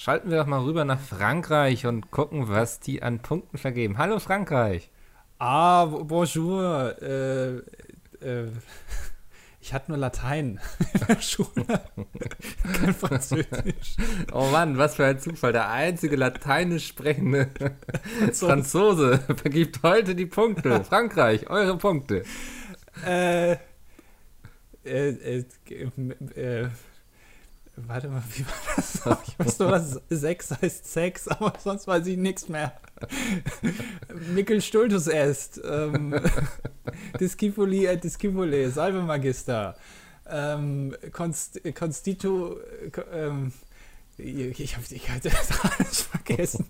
Schalten wir doch mal rüber nach Frankreich und gucken, was die an Punkten vergeben. Hallo Frankreich. Ah, bonjour. Äh, äh, ich hatte nur Latein in der Schule. Kein Französisch. Oh Mann, was für ein Zufall. Der einzige lateinisch sprechende Franzose vergibt heute die Punkte. Frankreich, eure Punkte. Äh, äh, äh, äh, warte mal, wie war das? Ich weiß nur, was Sex heißt Sex, aber sonst weiß ich nichts mehr. Mikkel Stultus est. Ähm, Discipuli et Discipule, Salve Magister. Ähm, Const, Constitu. Ähm, ich habe ich hab das alles vergessen.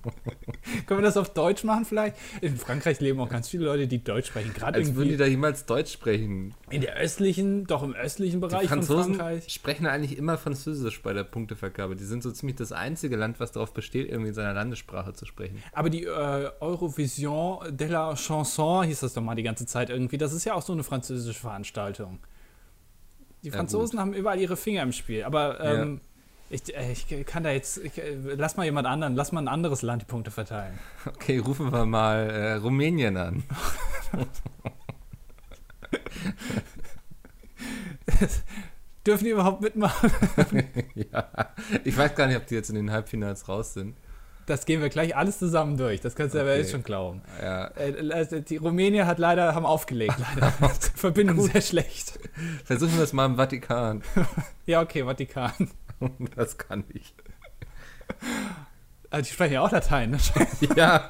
Können wir das auf Deutsch machen vielleicht? In Frankreich leben auch ganz viele Leute, die Deutsch sprechen. Gerade Als würden die da jemals Deutsch sprechen. in der östlichen, doch im östlichen Die Bereich von Franzosen Frankreich. sprechen eigentlich immer Französisch bei der Punktevergabe. Die sind so ziemlich das einzige Land, was darauf besteht, irgendwie in seiner Landessprache zu sprechen. Aber die äh, Eurovision de la Chanson hieß das doch mal die ganze Zeit irgendwie. Das ist ja auch so eine französische Veranstaltung. Die Ja, Franzosen haben überall ihre Finger im Spiel. Aber ähm, ich, äh, ich kann da jetzt, ich, äh, lass mal jemand anderen, lass mal ein anderes Land die Punkte verteilen. Okay, rufen wir mal äh, Rumänien an. Dürfen die überhaupt mitmachen? ja, ich weiß gar nicht, ob die jetzt in den Halbfinals raus sind. Das gehen wir gleich alles zusammen durch. Das kannst du aber Okay. jetzt schon glauben. Ja, Äh, also die Rumänier hat leider, haben aufgelegt, leider. Verbindung sehr schlecht. versuchen wir es mal im Vatikan. Ja, okay, Vatikan. Das kann ich. Also die sprechen ja auch Latein, ne? Ja.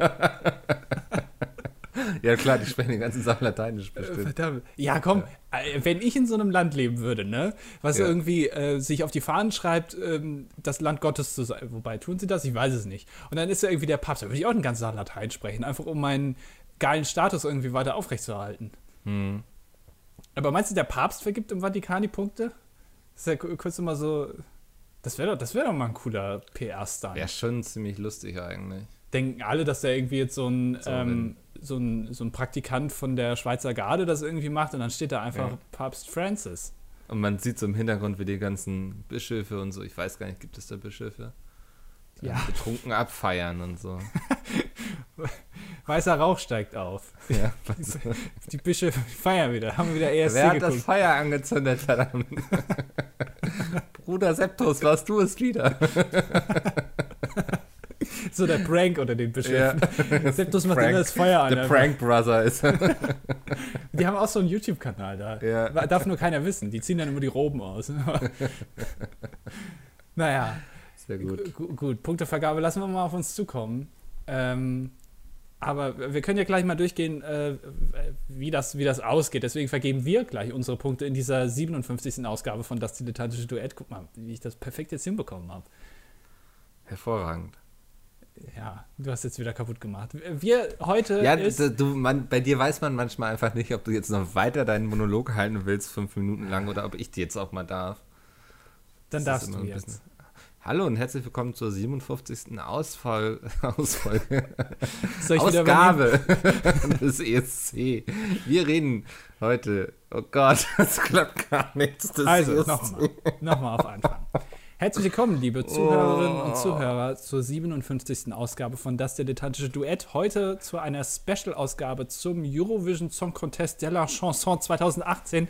ja, klar, die sprechen den ganzen Sachen Lateinisch bestimmt. Verdammt. Ja, komm, äh, wenn ich in so einem Land leben würde, ne, was Ja. irgendwie äh, sich auf die Fahnen schreibt, ähm, das Land Gottes zu sein, wobei tun sie das? Ich weiß es nicht. Und dann ist ja irgendwie der Papst, da würde ich auch den ganzen Tag Latein sprechen, einfach um meinen geilen Status irgendwie weiter aufrechtzuerhalten. Hm. Aber meinst du, der Papst vergibt im Vatikan die Punkte? Das ist ja ku- kurz immer so. Das wäre doch, das wär doch mal ein cooler PR-Star. Wäre schon ziemlich lustig eigentlich. Denken alle, dass der irgendwie jetzt so ein, So, ähm, so ein, so ein Praktikant von der Schweizer Garde das irgendwie macht und dann steht da einfach Ja. Papst Francis. Und man sieht so im Hintergrund, wie die ganzen Bischöfe und so, ich weiß gar nicht, gibt es da Bischöfe? Die Ja. dann Betrunken abfeiern und so. Weißer Rauch steigt auf. Ja, Die Bischöfe feiern wieder, haben wieder ESC Wer hat das geguckt. Feuer angezündet, verdammt? Bruder Septus, warst du es wieder? So der Prank unter den Bischöfen. Septus macht Prank. immer das Feuer an. Der einfach. Prank Brother ist. Die haben auch so einen YouTube-Kanal da. Ja. Darf nur keiner wissen. Die ziehen dann immer die Roben aus. naja, Sehr gut. Gu- gut. Punktevergabe lassen wir mal auf uns zukommen. Ähm, aber wir können ja gleich mal durchgehen, äh, wie, das, wie das ausgeht. Deswegen vergeben wir gleich unsere Punkte in dieser 57. Ausgabe von Das Dilettantische Duett. Guck mal, wie ich das perfekt jetzt hinbekommen habe. Hervorragend. Ja, du hast jetzt wieder kaputt gemacht. Wir heute Ja, du, man, bei dir weiß man manchmal einfach nicht, ob du jetzt noch weiter deinen Monolog halten willst, fünf Minuten lang, oder ob ich die jetzt auch mal darf. dann Das darfst du jetzt. Hallo und herzlich willkommen zur 57. Ausfall, Ausfolge? Ausgabe des ESC. Wir reden heute, oh Gott, das klappt gar nichts. Das Also, ESC. nochmal. Nochmal auf Anfang. Herzlich willkommen, liebe Zuhörerinnen Oh. und Zuhörer, zur 57. Ausgabe von Das Dilettantische Duett. Heute zu einer Special-Ausgabe zum Eurovision Song Contest de la Chanson 2018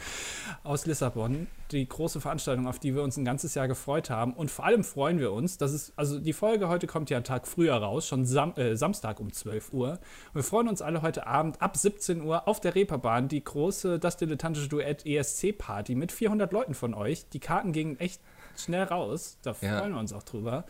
aus Lissabon. Die große Veranstaltung, auf die wir uns ein ganzes Jahr gefreut haben. Und vor allem freuen wir uns, dass es, also die Folge heute kommt ja einen Tag früher raus, schon Sam äh, Samstag um 12 Uhr. Und wir freuen uns alle heute Abend ab 17 Uhr auf der Reeperbahn, die große Das Dilettantische Duett ESC-Party mit 400 Leuten von euch. Die Karten gingen echt schnell raus. Da Ja. freuen wir uns auch drüber.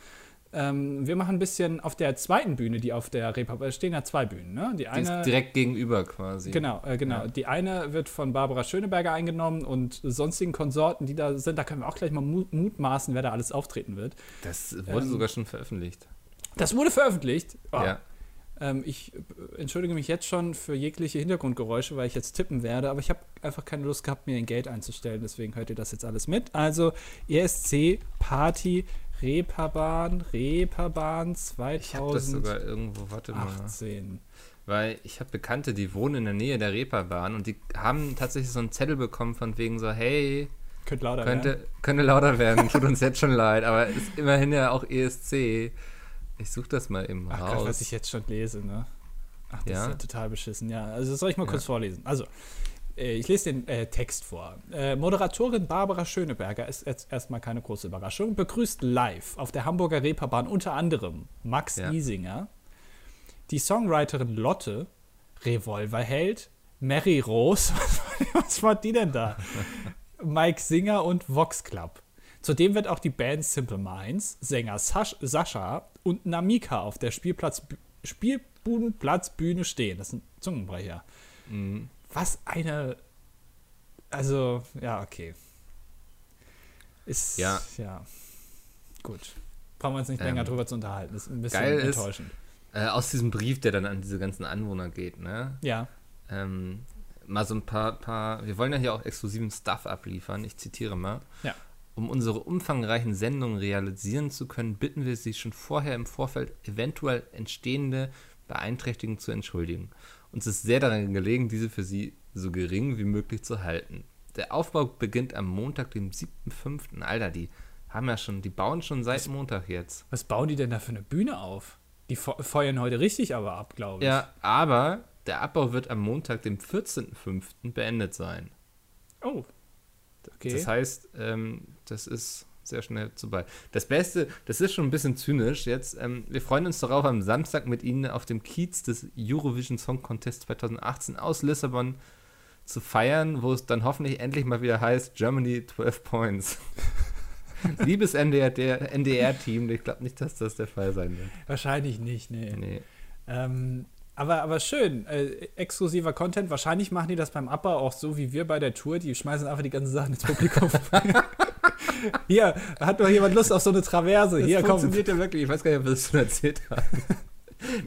Ähm, wir machen ein bisschen auf der zweiten Bühne, die auf der Reeperbahn, es stehen ja zwei Bühnen, ne? Die Die eine, ist direkt gegenüber quasi. Genau, äh, genau. Ja. Die eine wird von Barbara Schöneberger eingenommen und sonstigen Konsorten, die da sind, da können wir auch gleich mal mu- mutmaßen, wer da alles auftreten wird. Das wurde Ähm, sogar schon veröffentlicht. Das wurde veröffentlicht. Oh, Ja. Ähm, ich äh, entschuldige mich jetzt schon für jegliche Hintergrundgeräusche, weil ich jetzt tippen werde, aber ich habe einfach keine Lust gehabt, mir ein Gate einzustellen, deswegen hört ihr das jetzt alles mit. Also ESC Party Reeperbahn, Reeperbahn Ich habe das 2018. sogar irgendwo, warte mal. Weil ich habe Bekannte, die wohnen in der Nähe der Reeperbahn und die haben tatsächlich so einen Zettel bekommen von wegen so, hey, Könnte lauter könnte, werden. könnte lauter werden. Tut uns jetzt schon leid, aber ist immerhin ja auch ESC. Ich suche das mal eben Ach raus. Gott, was ich jetzt schon lese, ne? Ach, das Ja? ist ja total beschissen. Ja, also das soll ich mal Ja. kurz vorlesen. Also, äh, ich lese den äh, Text vor. Äh, Moderatorin Barbara Schöneberger ist jetzt erstmal keine große Überraschung. Begrüßt live auf der Hamburger Reeperbahn unter anderem Max Ja. Isinger, die Songwriterin Lotte, Revolverheld, Mary Rose, was war die denn da? Mike Singer und Vox Club. Zudem wird auch die Band Simple Minds, Sänger Sasch, Sascha und Namika auf der Spielplatz, Spielbudenplatzbühne stehen. Das sind Zungenbrecher. Mhm. Was eine. Also, ja, okay. Ist. Ja. Ja. Gut. Brauchen wir uns nicht Ähm, länger drüber zu unterhalten. Das ist ein bisschen geil ist- enttäuschend. Äh, aus diesem Brief, der dann an diese ganzen Anwohner geht, ne? Ja. Ähm, mal so ein paar, paar, wir wollen ja hier auch exklusiven Stuff abliefern. Ich zitiere mal. Ja. Um unsere umfangreichen Sendungen realisieren zu können, bitten wir Sie schon vorher im Vorfeld eventuell entstehende Beeinträchtigungen zu entschuldigen. Uns ist sehr daran gelegen, diese für Sie so gering wie möglich zu halten. Der Aufbau beginnt am Montag, dem 7.5. Alter, die haben ja schon, die bauen schon seit Montag jetzt. Was bauen die denn da für eine Bühne auf? Die fe- feuern heute richtig aber ab, glaube ich. Ja, aber der Abbau wird am Montag, dem 14.5. beendet sein. Oh. Okay. Das heißt, ähm, das ist sehr schnell vorbei. Das Beste, das ist schon ein bisschen zynisch jetzt. Ähm, wir freuen uns darauf, am Samstag mit Ihnen auf dem Kiez des Eurovision Song Contest 2018 aus Lissabon zu feiern, wo es dann hoffentlich endlich mal wieder heißt Germany 12 Points. Liebes NDR NDR-Team, ich glaube nicht, dass das der Fall sein wird. Wahrscheinlich nicht, nee. Nee. Ähm, aber, aber schön, äh, exklusiver Content. Wahrscheinlich machen die das beim Abbau auch so wie wir bei der Tour. Die schmeißen einfach die ganzen Sachen ins Publikum. Hier, hat doch jemand Lust auf so eine Traverse? Das Hier, komm. funktioniert ja wirklich. Ich weiß gar nicht, ob wir das schon erzählt haben.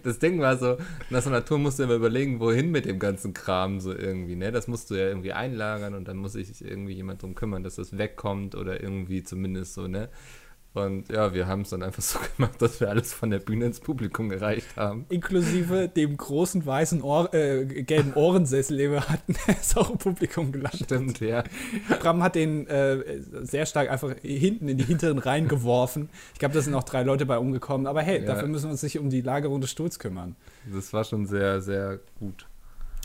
Das Ding war so, nach so einer Tour musst du immer überlegen, wohin mit dem ganzen Kram so irgendwie, ne? Das musst du ja irgendwie einlagern und dann muss sich irgendwie jemand drum kümmern, dass das wegkommt oder irgendwie zumindest so, ne? Und ja, wir haben es dann einfach so gemacht, dass wir alles von der Bühne ins Publikum gereicht haben. Inklusive dem großen weißen Ohr, äh, gelben Ohrensessel, den wir hatten, ist auch im Publikum gelandet. Stimmt, ja. Bram hat den äh, sehr stark einfach hinten in die hinteren Reihen geworfen. Ich glaube, da sind auch drei Leute bei umgekommen. Aber hey, Ja. dafür müssen wir uns nicht um die Lagerung des Stuhls kümmern. Das war schon sehr, sehr gut.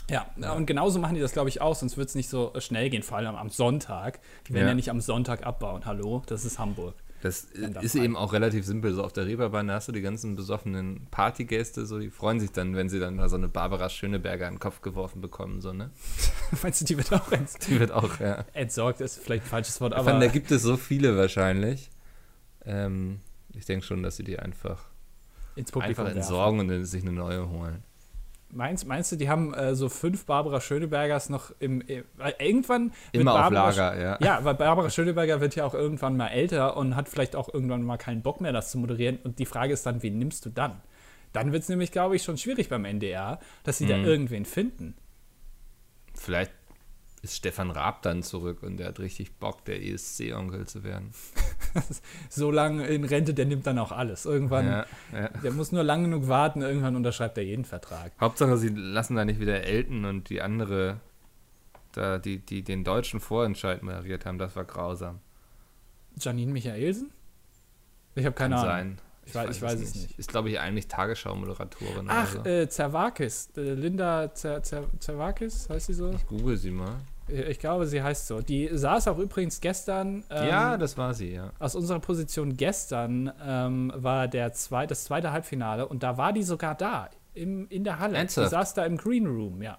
Ja, und genauso machen die das, glaube ich, auch, sonst wird es nicht so schnell gehen, vor allem am Sonntag. Die werden ja. Ja. nicht am Sonntag abbauen. Hallo, das ist Hamburg. Das ist frei- eben auch relativ simpel. So auf der Reeperbahn hast du die ganzen besoffenen Partygäste, so die freuen sich dann, wenn sie dann da so eine Barbara Schöneberger in den Kopf geworfen bekommen, so, ne? Meinst du, die wird auch ents Die wird auch, ja. entsorgt? Ist vielleicht ein falsches Wort, Aber aber da gibt es so viele wahrscheinlich. Ähm, ich denke schon, dass sie die einfach, einfach werfen. entsorgen und dann sich eine neue holen. Meinst, meinst du, die haben äh, so fünf Barbara Schönebergers noch im. weil irgendwann. Immer auf Barbara Lager, ja. Ja, weil Barbara Schöneberger wird ja auch irgendwann mal älter und hat vielleicht auch irgendwann mal keinen Bock mehr, das zu moderieren. Und die Frage ist dann, wen nimmst du dann? Dann wird es nämlich, glaube ich, schon schwierig beim NDR, dass sie da Mhm. irgendwen finden. Vielleicht ist Stefan Raab dann zurück und der hat richtig Bock, der ESC-Onkel zu werden. So lange in Rente, der nimmt dann auch alles. Irgendwann, Ja, ja. der muss nur lang genug warten, irgendwann unterschreibt er jeden Vertrag. Hauptsache, sie lassen da nicht wieder Elton und die andere, da, die, die den deutschen Vorentscheid moderiert haben, das war grausam. Janine Michaelsen? Ich habe keine Kann Ahnung. sein. Ich weiß- ich weiß es nicht. Ist, glaube ich, eigentlich Tagesschau-Moderatorin. Ach, so. äh, Zervakis. Äh, Linda Zer Zer Zervakis, heißt sie so? Ich google sie mal. Ich glaube, sie heißt so. Die saß auch übrigens gestern. ähm, ja, das war sie, ja. aus unserer Position gestern ähm, war der zwei, das zweite Halbfinale und da war die sogar da, im, in der Halle. Ernsthaft? Die saß da im Green Room, ja.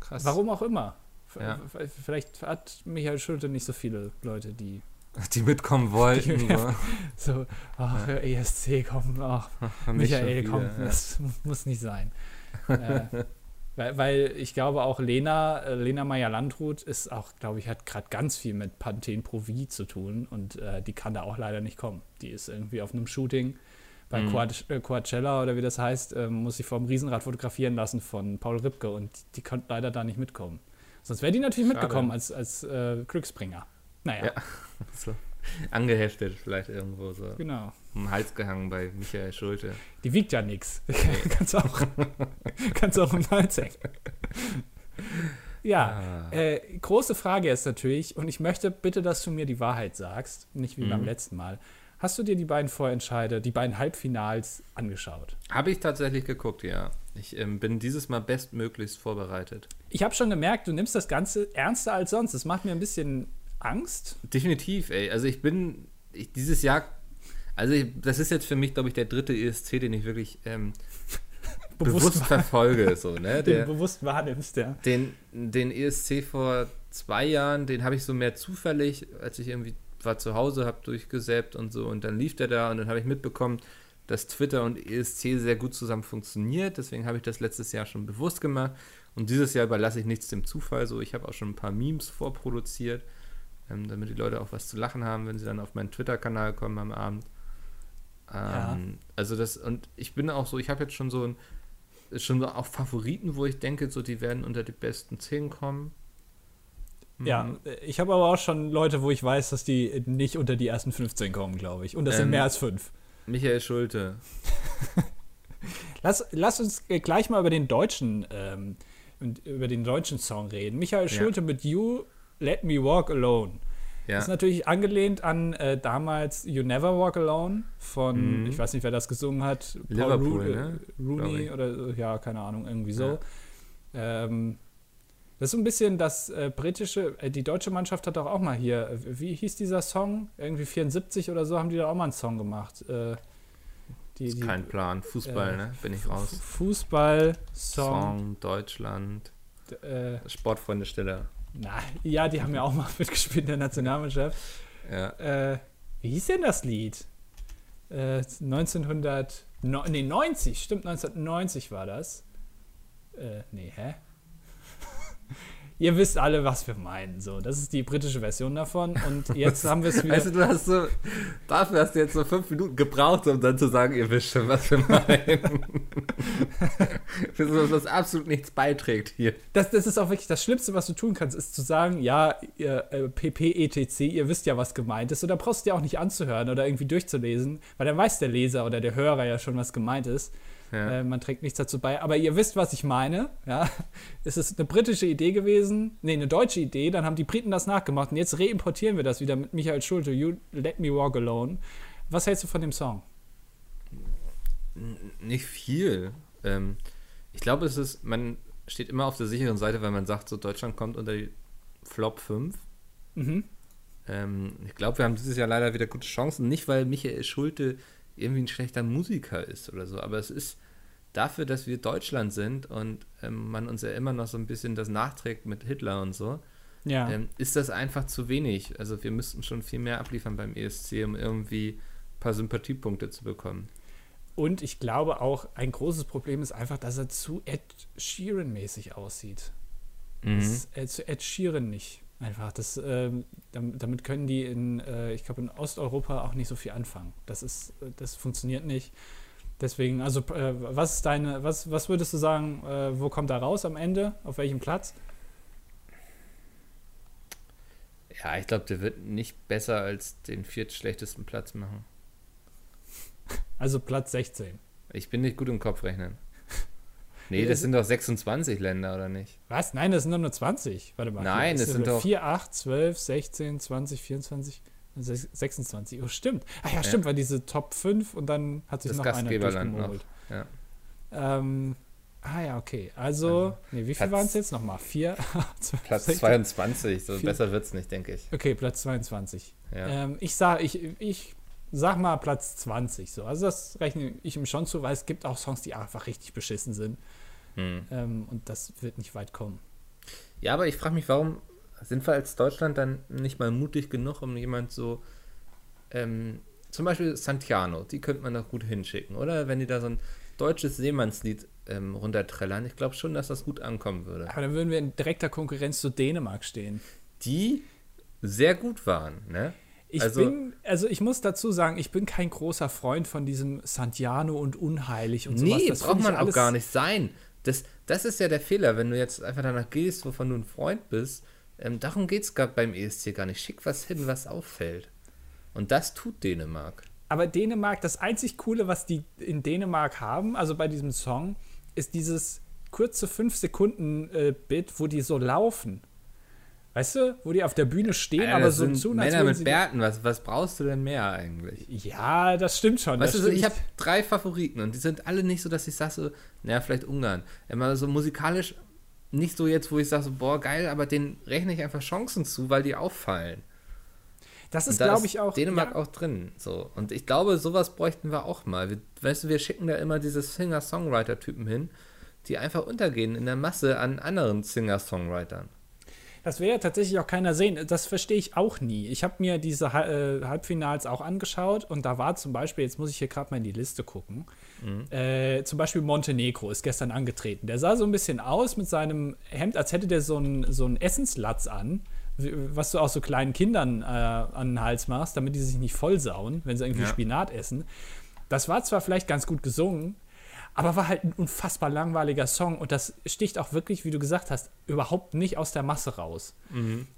Krass. Warum auch immer. Ja. Vielleicht hat Michael Schulte nicht so viele Leute, die Die mitkommen wollten. Ja. so. so, ach, ESC, komm, ach, Michael, schon komm, wieder, ja. das muss nicht sein. äh, weil, weil ich glaube auch Lena, äh, Lena Meyer-Landrut ist auch, glaube ich, hat gerade ganz viel mit Pantene Pro V zu tun und äh, die kann da auch leider nicht kommen. Die ist irgendwie auf einem Shooting bei Mhm. Äh, Coachella oder wie das heißt, ähm, muss sich vom Riesenrad fotografieren lassen von Paul Ripke und die konnte leider da nicht mitkommen. Sonst wäre die natürlich Schade. mitgekommen als, als äh, Glücksbringer. Naja, Ja. So. Angeheftet vielleicht irgendwo so. genau. Um Hals gehangen bei Michael Schulte. Die wiegt ja nichts. kannst du auch, kannst auch im Hals hängen. Ja, äh, große Frage ist natürlich, und ich möchte bitte, dass du mir die Wahrheit sagst, nicht wie Mhm. beim letzten Mal. Hast du dir die beiden Vorentscheide, die beiden Halbfinals angeschaut? Habe ich tatsächlich geguckt, ja. Ich ähm, bin dieses Mal bestmöglichst vorbereitet. Ich habe schon gemerkt, du nimmst das Ganze ernster als sonst. Das macht mir ein bisschen Angst. Definitiv, ey. Also ich bin ich, dieses Jahr, also ich, das ist jetzt für mich, glaube ich, der dritte ESC, den ich wirklich ähm, bewusst, wahr- verfolge. So, ne? den Der, bewusst wahrnimmst, ja. den, den ESC vor zwei Jahren, den habe ich so mehr zufällig, als ich irgendwie war zu Hause, habe durchgesäppt und so und dann lief der da und dann habe ich mitbekommen, dass Twitter und ESC sehr gut zusammen funktioniert. Deswegen habe ich das letztes Jahr schon bewusst gemacht und dieses Jahr überlasse ich nichts dem Zufall. So, ich habe auch schon ein paar Memes vorproduziert, ähm, damit die Leute auch was zu lachen haben, wenn sie dann auf meinen Twitter-Kanal kommen am Abend. Ähm, Ja. Also das und ich bin auch so, ich habe jetzt schon so ein schon so auch Favoriten, wo ich denke, so die werden unter die besten 10 kommen. Ja, Mhm. ich habe aber auch schon Leute, wo ich weiß, dass die nicht unter die ersten 15 kommen, glaube ich. Und das sind Ähm, mehr als fünf. Michael Schulte. Lass, lass uns äh, gleich mal über den deutschen, ähm, über den deutschen Song reden. Michael Ja. Schulte mit You Let Me Walk Alone. Ja. Das ist natürlich angelehnt an äh, damals You Never Walk Alone von, Mhm. ich weiß nicht, wer das gesungen hat. Paul Liverpool, Ru- ne? äh, Rooney oder ja, keine Ahnung, irgendwie so. Ähm, das ist so ein bisschen das äh, britische, äh, die deutsche Mannschaft hat doch auch mal hier, äh, wie hieß dieser Song? Irgendwie 74 oder so haben die da auch mal einen Song gemacht. Äh, die, Ist die, kein Plan. Fußball, ne? Bin ich raus. Fußball, Song. Song, Deutschland. Äh, Sportfreunde Stiller. Na, ja, die haben ja auch mal mitgespielt in der Nationalmannschaft. Ja. Äh, wie hieß denn das Lied? Äh, 1900, no, nee, 90, stimmt, 1990 war das. Äh, nee, hä? Ihr wisst alle, was wir meinen. So, das ist die britische Version davon. Und jetzt haben wir es wieder. Weißt du, du hast so, dafür hast du jetzt so fünf Minuten gebraucht, um dann zu sagen, ihr wisst schon, was wir meinen. Für so, was absolut nichts beiträgt hier. Das, das ist auch wirklich das Schlimmste, was du tun kannst, ist zu sagen, ja, ihr, äh, PPETC, ihr wisst ja, was gemeint ist. Und da brauchst du dir auch nicht anzuhören oder irgendwie durchzulesen, weil dann weiß der Leser oder der Hörer ja schon, was gemeint ist. Ja. Äh, man trägt nichts dazu bei. Aber ihr wisst, was ich meine. Ja? Es ist eine britische Idee gewesen, nee, eine deutsche Idee. Dann haben die Briten das nachgemacht. Und jetzt reimportieren wir das wieder mit Michael Schulte, You Let Me Walk Alone. Was hältst du von dem Song? Nicht viel. Ähm, ich glaube, es ist, man steht immer auf der sicheren Seite, weil man sagt, so Deutschland kommt unter die Flop 5. Mhm. Ähm, ich glaube, wir haben dieses Jahr leider wieder gute Chancen. Nicht, weil Michael Schulte irgendwie ein schlechter Musiker ist oder so, aber es ist dafür, dass wir Deutschland sind und ähm, man uns ja immer noch so ein bisschen das nachträgt mit Hitler und so, Ja. ähm, ist das einfach zu wenig. Also wir müssten schon viel mehr abliefern beim ESC, um irgendwie ein paar Sympathiepunkte zu bekommen. Und ich glaube auch, ein großes Problem ist einfach, dass er zu Ed Sheeran-mäßig aussieht. Mhm. Ist äh, zu Ed Sheeran nicht. Einfach. Das, ähm, damit, können die in, äh, ich glaube, in Osteuropa auch nicht so viel anfangen. Das ist, äh, das funktioniert nicht. Deswegen, also äh, was ist deine, was, was würdest du sagen, äh, wo kommt er raus am Ende? Auf welchem Platz? Ja, ich glaube, der wird nicht besser als den viertschlechtesten Platz machen. Also Platz 16. Ich bin nicht gut im Kopfrechnen. Nee, Ja, das sind doch 26 Länder, oder nicht? Was? Nein, das sind doch nur 20. Warte mal. Nein, das sind doch- 4, 8, 12, 16, 20, 24, 26. Oh, stimmt. Ach ja, Ja. stimmt, weil diese Top 5 und dann hat sich Das noch einer Gastgeberland durchgemogelt. Ja. Ähm, ah ja, okay. Also, nee, wie viel waren es jetzt nochmal? 4, 12, Platz 16? 22, so Vier- besser wird's nicht, denke ich. Okay, Platz 22. Ja. Ähm, ich, sag, ich, ich sag mal Platz 20. So. Also das rechne ich ihm schon zu, weil es gibt auch Songs, die einfach richtig beschissen sind. Hm. Ähm, und das wird nicht weit kommen. ja, aber ich frage mich, warum sind wir als Deutschland dann nicht mal mutig genug, um jemand so, ähm, zum Beispiel Santiano, die könnte man doch gut hinschicken, oder? Wenn die da so ein deutsches Seemannslied ähm, runterträllern, ich glaube schon, dass das gut ankommen würde. Aber dann würden wir in direkter Konkurrenz zu Dänemark stehen. Die sehr gut waren, ne? Ich Also- bin, also ich muss dazu sagen, ich bin kein großer Freund von diesem Santiano und unheilig und sowas. Nee, Das braucht man auch gar nicht sein. Das, das ist ja der Fehler, wenn du jetzt einfach danach gehst, wovon du ein Freund bist. Ähm, darum geht es beim ESC gar nicht. Schick was hin, was auffällt. Und das tut Dänemark. Aber Dänemark, das einzig Coole, was die in Dänemark haben, also bei diesem Song, ist dieses kurze 5-Sekunden-Bit, wo die so laufen. Weißt du, wo die auf der Bühne stehen, Alter, aber so als Männer mit. Bärten, was, was brauchst du denn mehr eigentlich? Ja, das stimmt schon. Weißt du, so, ich habe drei Favoriten und die sind alle nicht so, dass ich sage, so, naja, vielleicht Ungarn. Immer so musikalisch nicht so jetzt, wo ich sage, so, boah, geil, aber denen rechne ich einfach Chancen zu, weil die auffallen. das ist, da glaube ich, auch. Dänemark ja, auch drin. So. Und ich glaube, sowas bräuchten wir auch mal. Wir, weißt du, wir schicken da immer diese Singer-Songwriter-Typen hin, die einfach untergehen in der Masse an anderen Singer-Songwritern. Das will ja tatsächlich auch keiner sehen. Das verstehe ich auch nie. Ich habe mir diese äh, Halbfinals auch angeschaut und da war zum Beispiel, jetzt muss ich hier gerade mal in die Liste gucken, äh, zum Beispiel Montenegro ist gestern angetreten. Der sah so ein bisschen aus mit seinem Hemd, als hätte der so einen so einen Essenslatz an, was du auch so kleinen Kindern äh, an den Hals machst, damit die sich nicht vollsauen, wenn sie irgendwie Ja. Spinat essen. Das war zwar vielleicht ganz gut gesungen, aber war halt ein unfassbar langweiliger Song und das sticht auch wirklich, wie du gesagt hast, überhaupt nicht aus der Masse raus.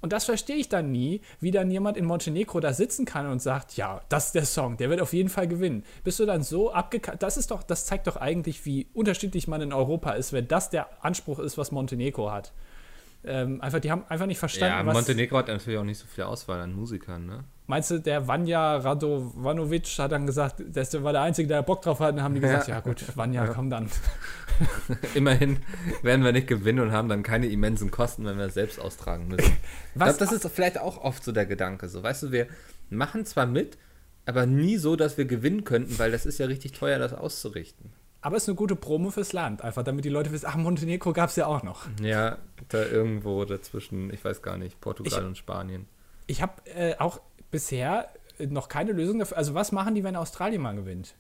Und das verstehe ich dann nie, wie dann jemand in Montenegro da sitzen kann und sagt, ja, das ist der Song, der wird auf jeden Fall gewinnen. Bist du dann so abgekackt? Das ist doch, das zeigt doch eigentlich, wie unterschiedlich man in Europa ist, wenn das der Anspruch ist, was Montenegro hat. Ähm, einfach, die haben einfach nicht verstanden, Ja, was. Montenegro hat natürlich auch nicht so viel Auswahl an Musikern, ne? Meinst du, der Vanja Radovanovic hat dann gesagt, das war der Einzige, der Bock drauf hat, und dann haben die gesagt, Ja. ja, gut, Vanja, komm dann. Immerhin werden wir nicht gewinnen und haben dann keine immensen Kosten, wenn wir es selbst austragen müssen. Ich Was- glaube, das ist vielleicht auch oft so der Gedanke. So, weißt du, wir machen zwar mit, aber nie so, dass wir gewinnen könnten, weil das ist ja richtig teuer, das auszurichten. Aber es ist eine gute Promo fürs Land, einfach damit die Leute wissen, ach, Montenegro gab es ja auch noch. Ja, da irgendwo dazwischen, ich weiß gar nicht, Portugal Ich- und Spanien. Ich habe äh, auch bisher noch keine Lösung dafür. Also, was machen die, wenn Australien mal gewinnt?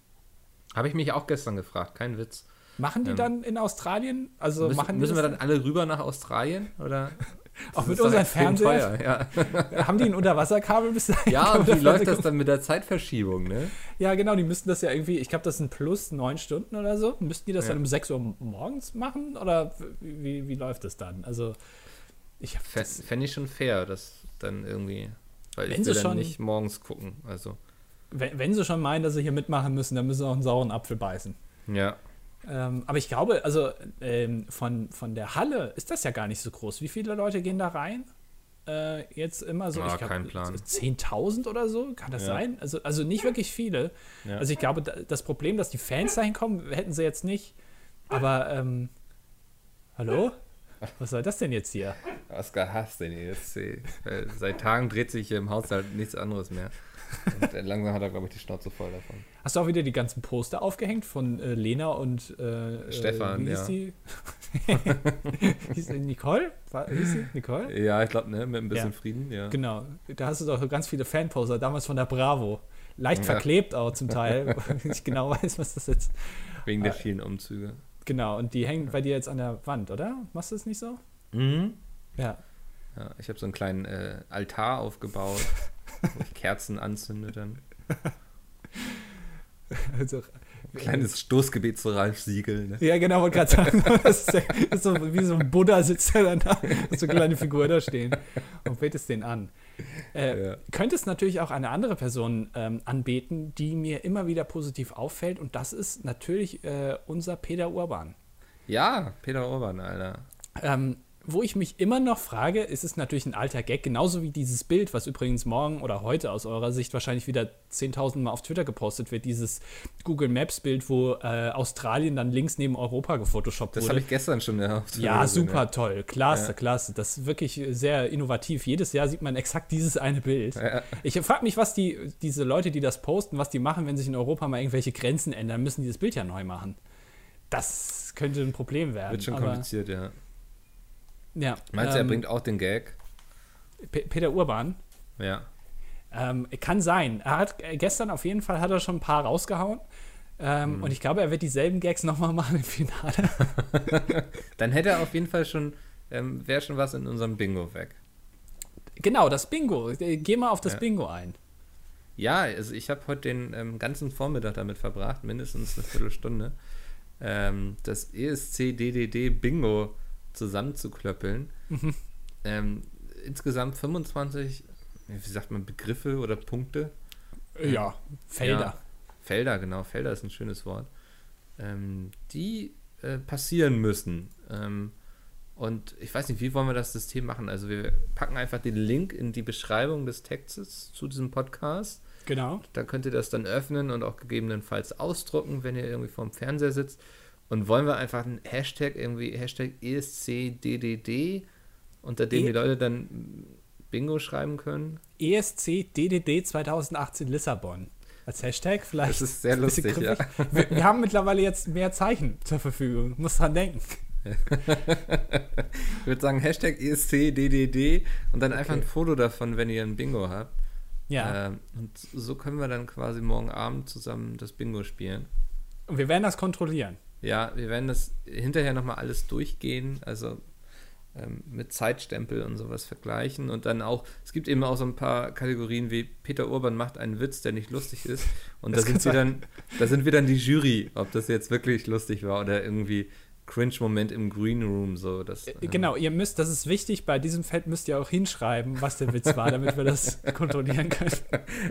Habe ich mich auch gestern gefragt, kein Witz. Machen die Ähm, dann in Australien? Also müssen machen müssen wir dann alle rüber nach Australien? Oder? auch mit ist doch unseren extrem Fernseher? teuer, Ja, Haben die ein Unterwasserkabel bis dahin? ja und wie läuft das dann mit der Zeitverschiebung, ne? Ja, genau, die müssten das ja irgendwie, ich glaube, das sind plus neun Stunden oder so. Müssten die das Ja. dann um 6 Uhr morgens machen? Oder wie, wie, läuft das dann? Also, ich habe Fände ich schon fair, das dann irgendwie. Weil Wenn ich will sie dann schon- nicht morgens gucken. Also, wenn, wenn sie schon meinen, dass sie hier mitmachen müssen, dann müssen sie auch einen sauren Apfel beißen. ja. Ähm, aber ich glaube, also ähm, von, von der Halle ist das ja gar nicht so groß. Wie viele Leute gehen da rein? Äh, jetzt immer so, Ah, ich Plan. 10.000 oder so? Kann das Ja. sein? Also, also nicht wirklich viele. Ja. Also ich glaube, da- das Problem, dass die Fans dahin kommen, hätten sie jetzt nicht. Aber, ähm, hallo? Was soll das denn jetzt hier? Oscar hasst den ESC. Seit Tagen dreht sich hier im Haushalt nichts anderes mehr. Und äh, langsam hat er, glaube ich, die Schnauze voll davon. Hast du auch wieder die ganzen Poster aufgehängt von äh, Lena und äh, Stefan, äh, wie ja. hieß die? hieß die Nicole? War, hieß sie Nicole? Ja, ich glaube, ne, mit ein bisschen Ja. Frieden, ja. Genau, da hast du doch ganz viele Fanposter, damals von der Bravo. Leicht Ja. verklebt auch zum Teil, weil ich nicht genau weiß, was das jetzt. Wegen der vielen Umzüge. Genau, und die hängen bei dir jetzt an der Wand, oder? Machst du es nicht so? Mhm. Ja. Ja, ich habe so einen kleinen äh, Altar aufgebaut, wo ich Kerzen anzünde dann. Also, Ein kleines Stoßgebet zu Ralf Siegel. Ne? ja, genau, wollte gerade sagen, das ist, ist so, wie so ein Buddha sitzt er dann da, so eine kleine Figur da stehen und betest den an. Äh, Ja. Könntest natürlich auch eine andere Person ähm, anbeten, die mir immer wieder positiv auffällt und das ist natürlich äh, unser Peter Urban. Ja, Peter Orban, Alter. Ähm, wo ich mich immer noch frage, ist es natürlich ein alter Gag, genauso wie dieses Bild, was übrigens morgen oder heute aus eurer Sicht wahrscheinlich wieder 10.000 Mal auf Twitter gepostet wird, dieses Google Maps Bild, wo äh, Australien dann links neben Europa gefotoshoppt Das wurde. habe ich gestern schon erhofft. ja, super toll, klasse, Ja. klasse. Das ist wirklich sehr innovativ. Jedes Jahr sieht man exakt dieses eine Bild. Ja. Ich frage mich, was die, diese Leute, die das posten, was die machen, wenn sich in Europa mal irgendwelche Grenzen ändern, müssen die das Bild ja neu machen. Das könnte ein Problem werden. Wird schon kompliziert, ja. Ja, Meinst du, er ähm, bringt auch den Gag? Pe- Peter Urban. Ja. Ähm, kann sein. Er hat äh, gestern auf jeden Fall hat er schon ein paar rausgehauen. Ähm, Mhm. Und ich glaube, er wird dieselben Gags nochmal machen im Finale. Dann hätte er auf jeden Fall schon, ähm, wäre schon was in unserem Bingo weg. genau, das Bingo. Äh, Geh mal auf das Ja. Bingo ein. Ja, also ich habe heute den ähm, ganzen Vormittag damit verbracht, mindestens eine Viertelstunde, ähm, das ESC-DDD Bingo zusammenzuklöppeln. Mhm. Ähm, insgesamt 25, wie sagt man, Begriffe oder Punkte. Ja, Felder. Ja, Felder, genau. Felder ist ein schönes Wort. Ähm, die äh, passieren müssen. Ähm, und ich weiß nicht, wie wollen wir das System machen? Also wir packen einfach den Link in die Beschreibung des Textes zu diesem Podcast. Genau. Da könnt ihr das dann öffnen und auch gegebenenfalls ausdrucken, wenn ihr irgendwie vorm Fernseher sitzt. Und wollen wir einfach einen Hashtag irgendwie, Hashtag ESCDDD, unter dem E- die Leute dann Bingo schreiben können? ESC DDD 2018 Lissabon. Als Hashtag vielleicht. Das ist sehr lustig, ja. Wir, wir haben mittlerweile jetzt mehr Zeichen zur Verfügung. Muss dran denken. Ich würde sagen Hashtag ESCDDD und dann einfach Okay. ein Foto davon, wenn ihr ein Bingo habt. Ja. Ähm, und so können wir dann quasi morgen Abend zusammen das Bingo spielen. Und wir werden das kontrollieren. Ja, wir werden das hinterher nochmal alles durchgehen, also ähm, mit Zeitstempel und sowas vergleichen und dann auch, es gibt eben auch so ein paar Kategorien wie Peter Urban macht einen Witz, der nicht lustig ist und da sind wir dann, da sind wir dann die Jury, ob das jetzt wirklich lustig war oder irgendwie Cringe-Moment im Green Room, so das. Äh, ähm, Genau, ihr müsst, das ist wichtig, bei diesem Feld müsst ihr auch hinschreiben, was der Witz war, damit wir das kontrollieren können.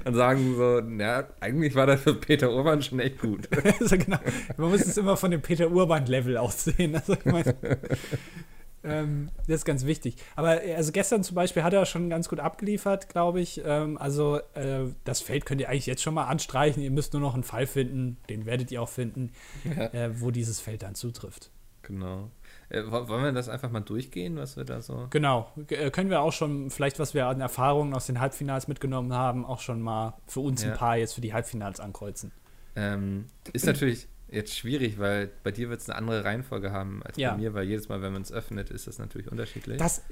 Und sagen so, ja, eigentlich war das für Peter Urban schon echt gut. also genau, man muss es immer von dem Peter Urban-Level aussehen. Also ich meine, ähm, das ist ganz wichtig. Aber äh, also gestern zum Beispiel hat er schon ganz gut abgeliefert, glaube ich. Ähm, also äh, das Feld könnt ihr eigentlich jetzt schon mal anstreichen. Ihr müsst nur noch einen Fall finden, den werdet ihr auch finden, Ja. äh, wo dieses Feld dann zutrifft. Genau. Äh, wo- wollen wir das einfach mal durchgehen, was wir da so. Genau, G- äh, können wir auch schon vielleicht, was wir an Erfahrungen aus den Halbfinals mitgenommen haben, auch schon mal für uns Ja. ein paar jetzt für die Halbfinals ankreuzen. Ähm, ist natürlich jetzt schwierig, weil bei dir wird es eine andere Reihenfolge haben als Ja. bei mir, weil jedes Mal, wenn man es öffnet, ist das natürlich unterschiedlich. Das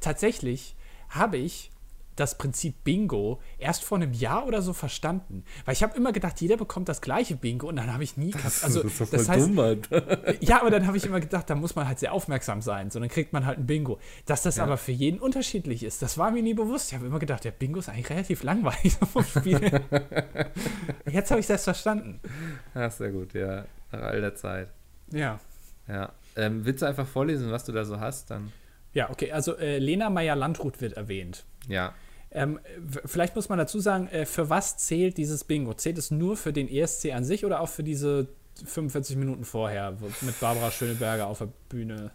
tatsächlich habe ich das Prinzip Bingo erst vor einem Jahr oder so verstanden, weil ich habe immer gedacht, jeder bekommt das gleiche Bingo und dann habe ich nie kap- also das, heißt Alter. ja, aber dann habe ich immer gedacht, da muss man halt sehr aufmerksam sein, so dann kriegt man halt ein Bingo. Dass das Ja. aber für jeden unterschiedlich ist, das war mir nie bewusst. Ich habe immer gedacht, der Bingo ist eigentlich relativ langweilig vom Spiel. Jetzt habe ich das verstanden. Ja, sehr gut, ja. Nach all der Zeit. Ja. Ja. Ähm, willst du einfach vorlesen, was du da so hast? Dann. Ja, okay, also äh, Lena Meyer-Landrut wird erwähnt. Ja. Ähm, vielleicht muss man dazu sagen, äh, für was zählt dieses Bingo? Zählt es nur für den ESC an sich oder auch für diese 45 Minuten vorher mit Barbara Schöneberger auf der Bühne?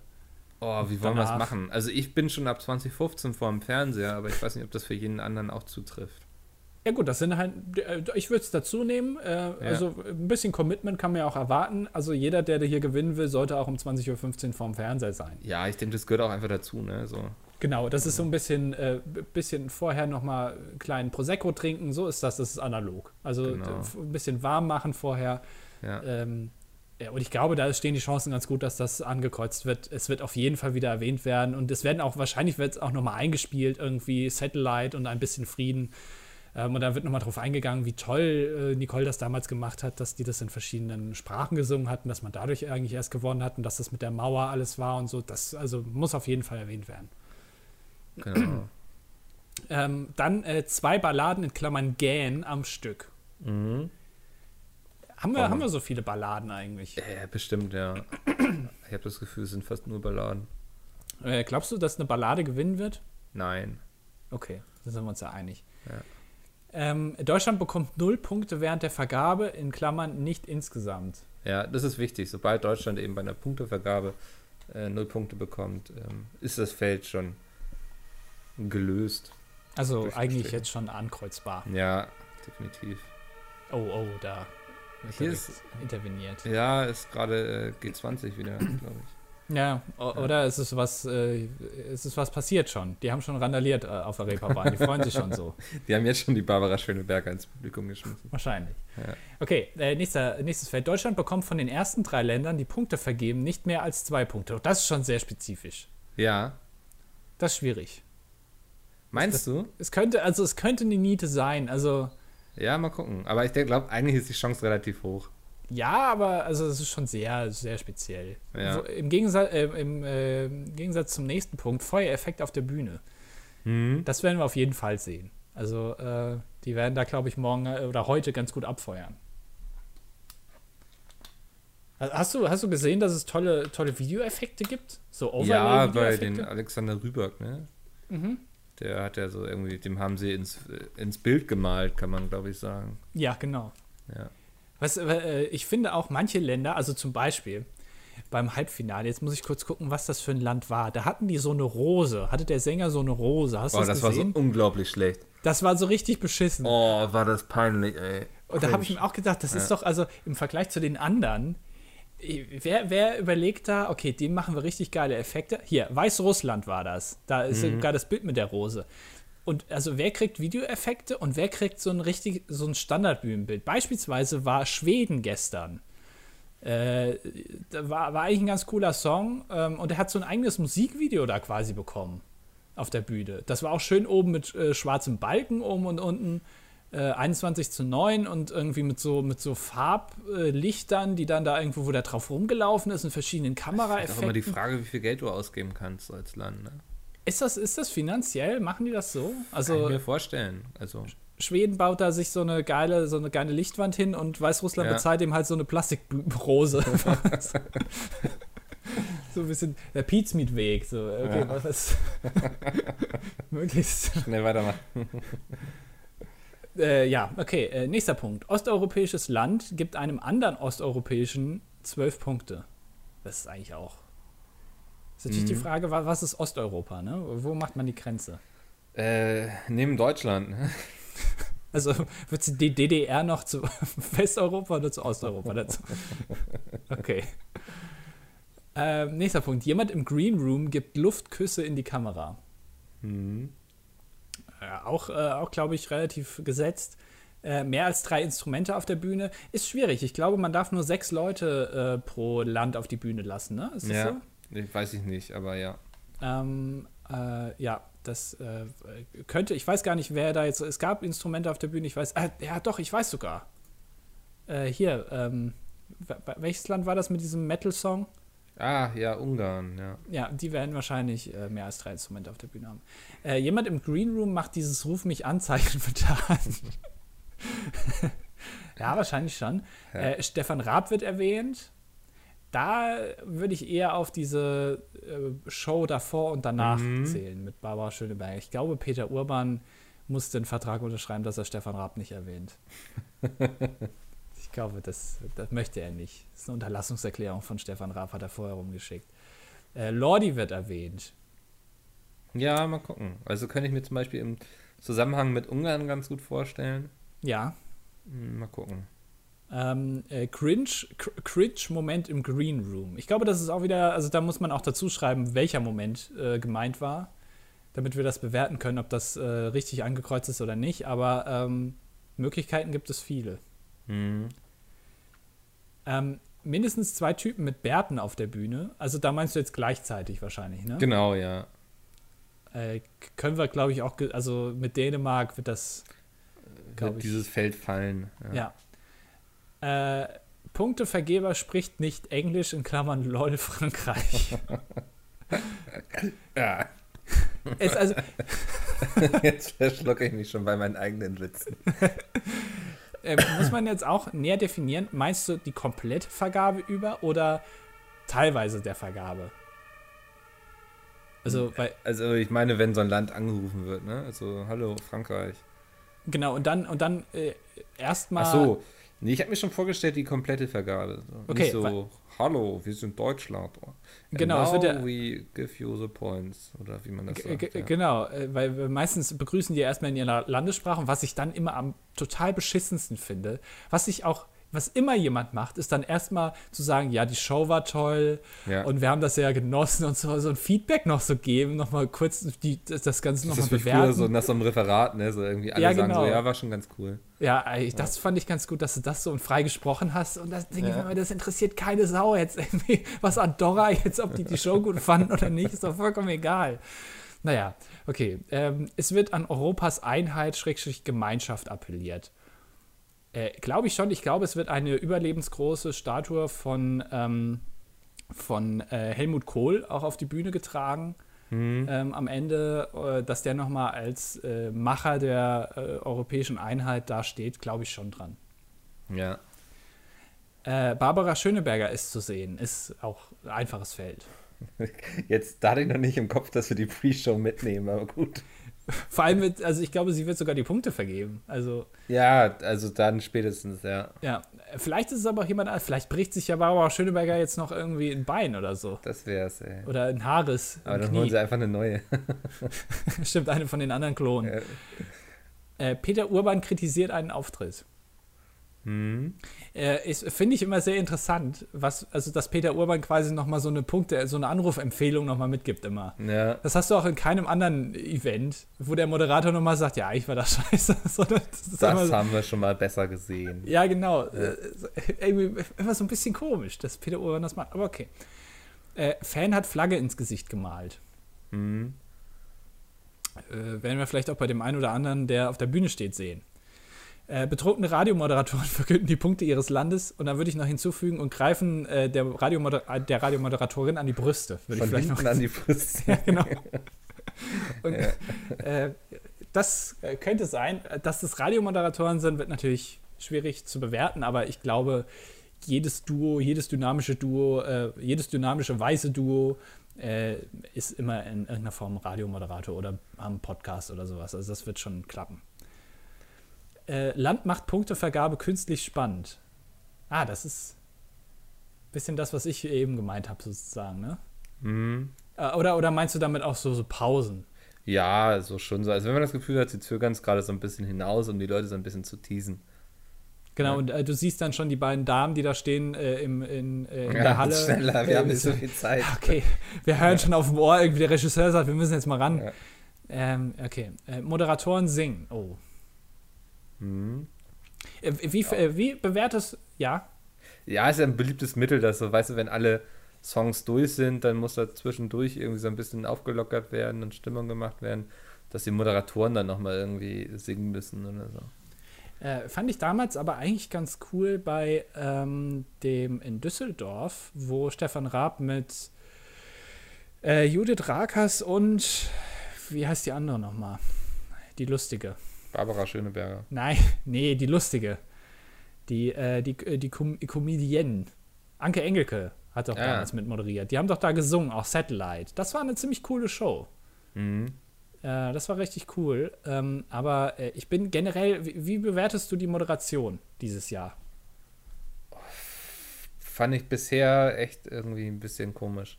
Oh, wie wollen wir Danach. machen? Also ich bin schon ab 2015 vor dem Fernseher, aber ich weiß nicht, ob das für jeden anderen auch zutrifft. Ja gut, das sind halt, äh, ich würde es dazu nehmen. Äh, Also ein bisschen Commitment kann man ja auch erwarten. Also jeder, der hier gewinnen will, sollte auch um 20.15 Uhr vorm Fernseher sein. Ja, ich denke, das gehört auch einfach dazu, ne? So. Genau, das ist so ein bisschen, äh, bisschen vorher nochmal einen kleinen Prosecco trinken, so ist das, das ist analog. Also Genau. d- ein bisschen warm machen vorher. Ja. Ähm, ja, und ich glaube, da stehen die Chancen ganz gut, dass das angekreuzt wird. Es wird auf jeden Fall wieder erwähnt werden und es werden auch, wahrscheinlich wird es auch nochmal eingespielt, irgendwie Satellite und ein bisschen Frieden. Ähm, und da wird nochmal drauf eingegangen, wie toll äh, Nicole das damals gemacht hat, dass die das in verschiedenen Sprachen gesungen hatten, dass man dadurch eigentlich erst gewonnen hat und dass das mit der Mauer alles war und so. Das also muss auf jeden Fall erwähnt werden. Genau. Ähm, dann äh, zwei Balladen in Klammern Gähn am Stück. mhm. Haben wir, Oh. haben wir so viele Balladen eigentlich? Ja, bestimmt, ja. Ich habe das Gefühl, es sind fast nur Balladen. Äh, glaubst du, dass eine Ballade gewinnen wird? Nein. Okay, da sind wir uns ja einig. Ja. Ähm, Deutschland bekommt null Punkte während der Vergabe, in Klammern nicht insgesamt. Ja, das ist wichtig. Sobald Deutschland eben bei einer Punktevergabe äh, null Punkte bekommt, ähm, ist das Feld schon gelöst. Also eigentlich jetzt schon ankreuzbar. Ja, definitiv. Oh, oh, da Hier ist- interveniert. Ja, ist gerade äh, G20 wieder, glaube ich. Ja, o- oder ist es was, äh, ist es was passiert schon? Die haben schon randaliert äh, auf der Reeperbahn. Die freuen sich schon so. Die haben jetzt schon die Barbara Schöneberger ins Publikum geschmissen. Wahrscheinlich. Ja. Okay, äh, nächster, nächstes Feld. Deutschland bekommt von den ersten drei Ländern, die Punkte vergeben, nicht mehr als zwei Punkte. Das ist schon sehr spezifisch. Ja, Das ist schwierig. Meinst du? Es könnte, also es könnte eine Niete sein. Also Ja, mal gucken. Aber ich glaube, eigentlich ist die Chance relativ hoch. ja, aber also es ist schon sehr, sehr speziell. Ja. Wo- Im, Gegensatz, äh, im, äh, Gegensatz zum nächsten Punkt, Feuereffekt auf der Bühne. Mhm. Das werden wir auf jeden Fall sehen. Also äh, die werden da, glaube ich, morgen äh, oder heute ganz gut abfeuern. Hast du, hast du gesehen, dass es tolle, tolle Videoeffekte gibt? So Ja, bei den Alexander Rüberg, ne? Mhm. Der hat ja so irgendwie, dem haben sie ins, ins Bild gemalt, kann man glaube ich sagen. Ja, genau. Ja. Was, äh, ich finde auch manche Länder, also zum Beispiel, beim Halbfinale. Jetzt muss ich kurz gucken, was das für ein Land war. Da hatten die so eine Rose. Hatte der Sänger so eine Rose. Hast du Oh, das, das war so unglaublich schlecht. das war so richtig beschissen. Oh, war das peinlich, ey. Und da habe ich mir auch gedacht, das ist doch, also im Vergleich zu den anderen, äh, wer, wer überlegt da, okay, dem machen wir richtig geile Effekte. Hier, Weißrussland war das. Da ist sogar das Bild mit der Rose. Und also wer kriegt Videoeffekte und wer kriegt so ein richtig, so ein Standardbühnenbild? Beispielsweise war Schweden gestern. Äh, da war, war eigentlich ein ganz cooler Song ähm, und er hat so ein eigenes Musikvideo da quasi bekommen auf der Bühne. Das war auch schön oben mit äh, schwarzem Balken oben und unten. Äh, 21 zu 9 und irgendwie mit so, mit so Farblichtern, die dann da irgendwo, wo der drauf rumgelaufen ist, in verschiedenen Das ist auch immer die Kameraeffekten. Frage, wie viel Geld du ausgeben kannst als Land. Ne? Ist das, ist das finanziell? Machen die das so? Kann ich Also mir vorstellen. Also, Schweden baut da sich so eine geile, so eine geile Lichtwand hin und Weißrussland Ja. bezahlt ihm halt so eine Plastikrose. so ein bisschen der Pizmeat-Weg. So, okay, Ja. was ist möglichst schnell weitermachen. Äh, ja, okay. Äh, nächster Punkt. Osteuropäisches Land gibt einem anderen osteuropäischen zwölf Punkte. Das ist eigentlich auch. Das ist natürlich die Mhm. Frage, wa- was ist Osteuropa? Ne? Wo macht man die Grenze? Äh, neben Deutschland. ne? Also wird die DDR noch zu Westeuropa oder zu Osteuropa dazu? Okay. Ähm, nächster Punkt. Jemand im Green Room gibt Luftküsse in die Kamera. Mhm. Ja, auch, äh, auch glaube ich, relativ gesetzt. Äh, mehr als drei Instrumente auf der Bühne ist schwierig. Ich glaube, man darf nur sechs Leute äh, pro Land auf die Bühne lassen, ne? Ist das Ja, ich weiß ich nicht, aber ja. so? Ähm, äh, ja, das äh, könnte, ich weiß gar nicht, wer da jetzt, es gab Instrumente auf der Bühne, ich weiß, äh, ja doch, ich weiß sogar. Äh, hier, ähm, welches Land war das mit diesem Metal-Song? Ah, ja, Ungarn, ja. Ja, die werden wahrscheinlich äh, mehr als drei Instrumente auf der Bühne haben. Äh, jemand im Green Room macht dieses Ruf mich Anzeichen bitte an. ja, wahrscheinlich schon. Ja. Äh, Stefan Raab wird erwähnt. Da würde ich eher auf diese äh, Show davor und danach Mhm. zählen mit Barbara Schöneberger. Ich glaube, Peter Urban muss den Vertrag unterschreiben, dass er Stefan Raab nicht erwähnt. ich glaube, das, das möchte er nicht. Das ist eine Unterlassungserklärung von Stefan Raab, hat er vorher rumgeschickt. Äh, Lordi wird erwähnt. Ja, mal gucken. Also könnte ich mir zum Beispiel im Zusammenhang mit Ungarn ganz gut vorstellen. Ja. Hm, Mal gucken. Ähm, äh, Cringe, Cr- Cringe-Moment im Green Room. Ich glaube, das ist auch wieder, also da muss man auch dazu schreiben, welcher Moment äh, gemeint war, damit wir das bewerten können, ob das äh, richtig angekreuzt ist oder nicht. Aber ähm, Möglichkeiten gibt es viele. Hm. Ähm, mindestens zwei Typen mit Bärten auf der Bühne. Also da meinst du jetzt gleichzeitig wahrscheinlich, ne? Genau, ja. Äh, können wir, glaube ich, auch, also mit Dänemark wird das, Wird ich. dieses Feld fallen. ja. Äh, Punktevergeber spricht nicht Englisch in Klammern LOL Frankreich. ja. es, also, Jetzt verschlucke ich mich schon bei meinen eigenen Witzen. äh, muss man jetzt auch näher definieren, meinst du die komplette Vergabe über oder teilweise der Vergabe? Also, weil, Also ich meine, wenn so ein Land angerufen wird, ne? Also, hallo, Frankreich. genau, und dann, und dann äh, erstmal. Ach so. Nee, ich habe mir schon vorgestellt, die komplette Vergabe. Okay, Nicht so, hallo, wir sind Deutschland. And Genau, es wird ja- we give you the points. Oder wie man das sagt. ja. Genau, äh, weil wir meistens begrüßen die erstmal in ihrer Landessprache und was ich dann immer am total beschissensten finde, was ich auch, was immer jemand macht, ist dann erstmal zu sagen, ja, die Show war toll Ja. und wir haben das ja genossen und so, so ein Feedback noch so geben, nochmal kurz die, das, Ganze nochmal ist wie früher bewerten. so nach so einem Referat, ne? So irgendwie alle Ja, sagen genau. so, ja, war schon ganz cool. Ja, das fand ich ganz gut, dass du das so frei gesprochen hast. Und das denke ich Ja. mir, das interessiert keine Sau jetzt irgendwie, was Andorra jetzt, ob die die Show gut fanden oder nicht, ist doch vollkommen egal. Naja, okay. Ähm, es wird an Europas Einheit, Schrägstrich Gemeinschaft appelliert. Äh, glaube ich schon. Ich glaube, es wird eine überlebensgroße Statue von, ähm, von äh, Helmut Kohl auch auf die Bühne getragen Hm. ähm, am Ende, äh, dass der nochmal als äh, Macher der äh, europäischen Einheit dasteht, glaube ich schon dran. Ja. Äh, Barbara Schöneberger ist zu sehen, ist auch ein einfaches Feld. Jetzt da hatte ich noch nicht im Kopf, dass wir die Pre-Show mitnehmen, aber gut. Vor allem, wird, also ich glaube, sie wird sogar die Punkte vergeben. Also, Ja, also dann spätestens, ja. ja. Vielleicht ist es aber auch jemand, anderes. vielleicht bricht sich ja Barbara Schöneberger jetzt noch irgendwie ein Bein oder so. Das wär's, ey. Oder ein Haares. Aber dann Knie. holen sie einfach eine neue. Stimmt, eine von den anderen Klonen. Ja. Äh, Peter Urban kritisiert einen Auftritt. Hm. Äh, Finde ich immer sehr interessant, was, also dass Peter Urban quasi nochmal so eine Punkte, so eine Anrufempfehlung nochmal mitgibt immer. Ja. Das hast du auch in keinem anderen Event, wo der Moderator nochmal sagt, ja, ich war das scheiße. Das Das so, haben wir schon mal besser gesehen. ja, genau. Äh, so- irgendwie immer so ein bisschen komisch, dass Peter Urban das macht. Aber okay. Äh, Fan hat Flagge ins Gesicht gemalt. Hm. Äh, werden wir vielleicht auch bei dem einen oder anderen, der auf der Bühne steht, sehen. Äh, betrunkene Radiomoderatoren verkünden die Punkte ihres Landes und dann würde ich noch hinzufügen und greifen äh, der, Radiomoder äh, der Radiomoderatorin an die Brüste. Würde ich vielleicht noch an die Brust. ja, genau. Und Ja. äh, das äh, könnte sein. Dass das Radiomoderatoren sind, wird natürlich schwierig zu bewerten, aber ich glaube, jedes Duo, jedes dynamische Duo, äh, jedes dynamische weiße Duo ist immer in irgendeiner Form Radiomoderator oder am Podcast oder sowas. Also das wird schon klappen. Äh, Land macht Punktevergabe künstlich spannend. Ah, das ist ein bisschen das, was ich eben gemeint habe, sozusagen, ne? Hm. Äh, Oder, oder meinst du damit auch so, so Pausen? Ja, so schon so. Also wenn man das Gefühl hat, sie zögern es gerade so ein bisschen hinaus, um die Leute so ein bisschen zu teasen. Genau, Ja. und äh, du siehst dann schon die beiden Damen, die da stehen äh, im, in, äh, in Ja, der Halle. schneller, wir haben nicht so viel Zeit. Okay, wir hören schon auf dem Ohr, irgendwie der Regisseur sagt, wir müssen jetzt mal ran. Ja. Ähm, okay, äh, Moderatoren singen. Oh. Hm. Äh, wie, äh, wie bewertest ja? Ja, ist ja ein beliebtes Mittel, dass so, weißt du, wenn alle Songs durch sind, dann muss da zwischendurch irgendwie so ein bisschen aufgelockert werden und Stimmung gemacht werden, dass die Moderatoren dann nochmal irgendwie singen müssen oder so. Äh, fand ich damals aber eigentlich ganz cool bei ähm, dem in Düsseldorf, wo Stefan Raab mit äh, Judith Rakers und wie heißt die andere nochmal? Die lustige. Barbara Schöneberger. Nein, nee, die lustige. Die, äh, die, äh, die Com Comedienne. Anke Engelke hat doch Ja. damals mit moderiert. Die haben doch da gesungen, auch Satellite. Das war eine ziemlich coole Show. Mhm. Äh, das war richtig cool. Ähm, aber äh, ich bin generell, wie, wie bewertest du die Moderation dieses Jahr? Fand ich bisher echt irgendwie ein bisschen komisch.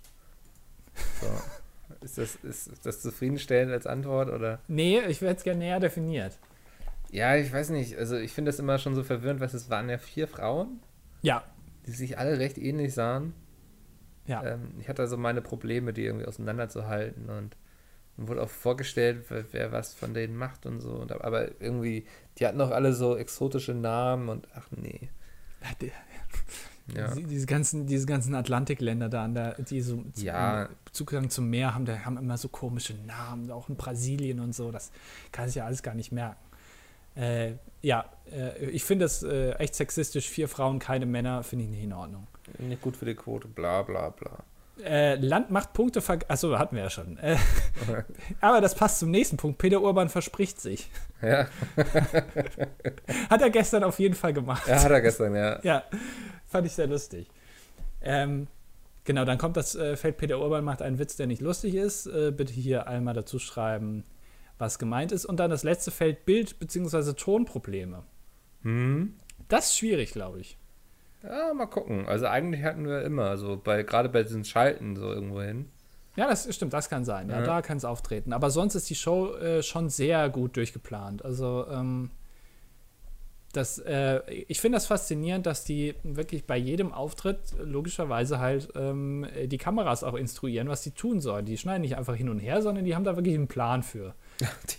So. ist, das, ist das zufriedenstellend als Antwort oder? Nee, ich wäre jetzt gerne näher definiert. Ja, ich weiß nicht. Also ich finde das immer schon so verwirrend, weil es waren ja vier Frauen, Ja, die sich alle recht ähnlich sahen. ja. Ähm, ich hatte also meine Probleme, die irgendwie auseinanderzuhalten und mir wurde auch vorgestellt, wer, was von denen macht und so. Aber irgendwie, die hatten auch alle so exotische Namen und ach nee. Ja. Die- Diese ganzen, diese ganzen Atlantikländer da, an der, die so Ja. Zugang zum Meer haben, da haben immer so komische Namen, auch in Brasilien und so. Das kann sich ja alles gar nicht merken. Äh, ja, äh, ich finde das äh, echt sexistisch. Vier Frauen, keine Männer, finde ich nicht in Ordnung. Nicht gut für die Quote, bla bla bla. Äh, Land macht Punkte. ver- Achso, hatten wir ja schon. Äh, aber das passt zum nächsten Punkt. Peter Urban verspricht sich. ja, Hat er gestern auf jeden Fall gemacht. ja, hat er gestern, ja. Ja, fand ich sehr lustig. Ähm, genau, dann kommt das äh, Feld Peter Urban macht einen Witz, der nicht lustig ist. Äh, bitte hier einmal dazu schreiben, was gemeint ist. Und dann das letzte Feld Bild- bzw. Tonprobleme. Hm. Das ist schwierig, glaube ich. Ja, mal gucken. Also eigentlich hatten wir immer, so bei, gerade bei diesen Schalten so irgendwo hin. Ja, das stimmt, das kann sein. Ja, Ja. da kann es auftreten. Aber sonst ist die Show äh, schon sehr gut durchgeplant. Also, ähm, das, äh, ich finde das faszinierend, dass die wirklich bei jedem Auftritt logischerweise halt ähm, die Kameras auch instruieren, was die tun sollen. Die schneiden nicht einfach hin und her, sondern die haben da wirklich einen Plan für.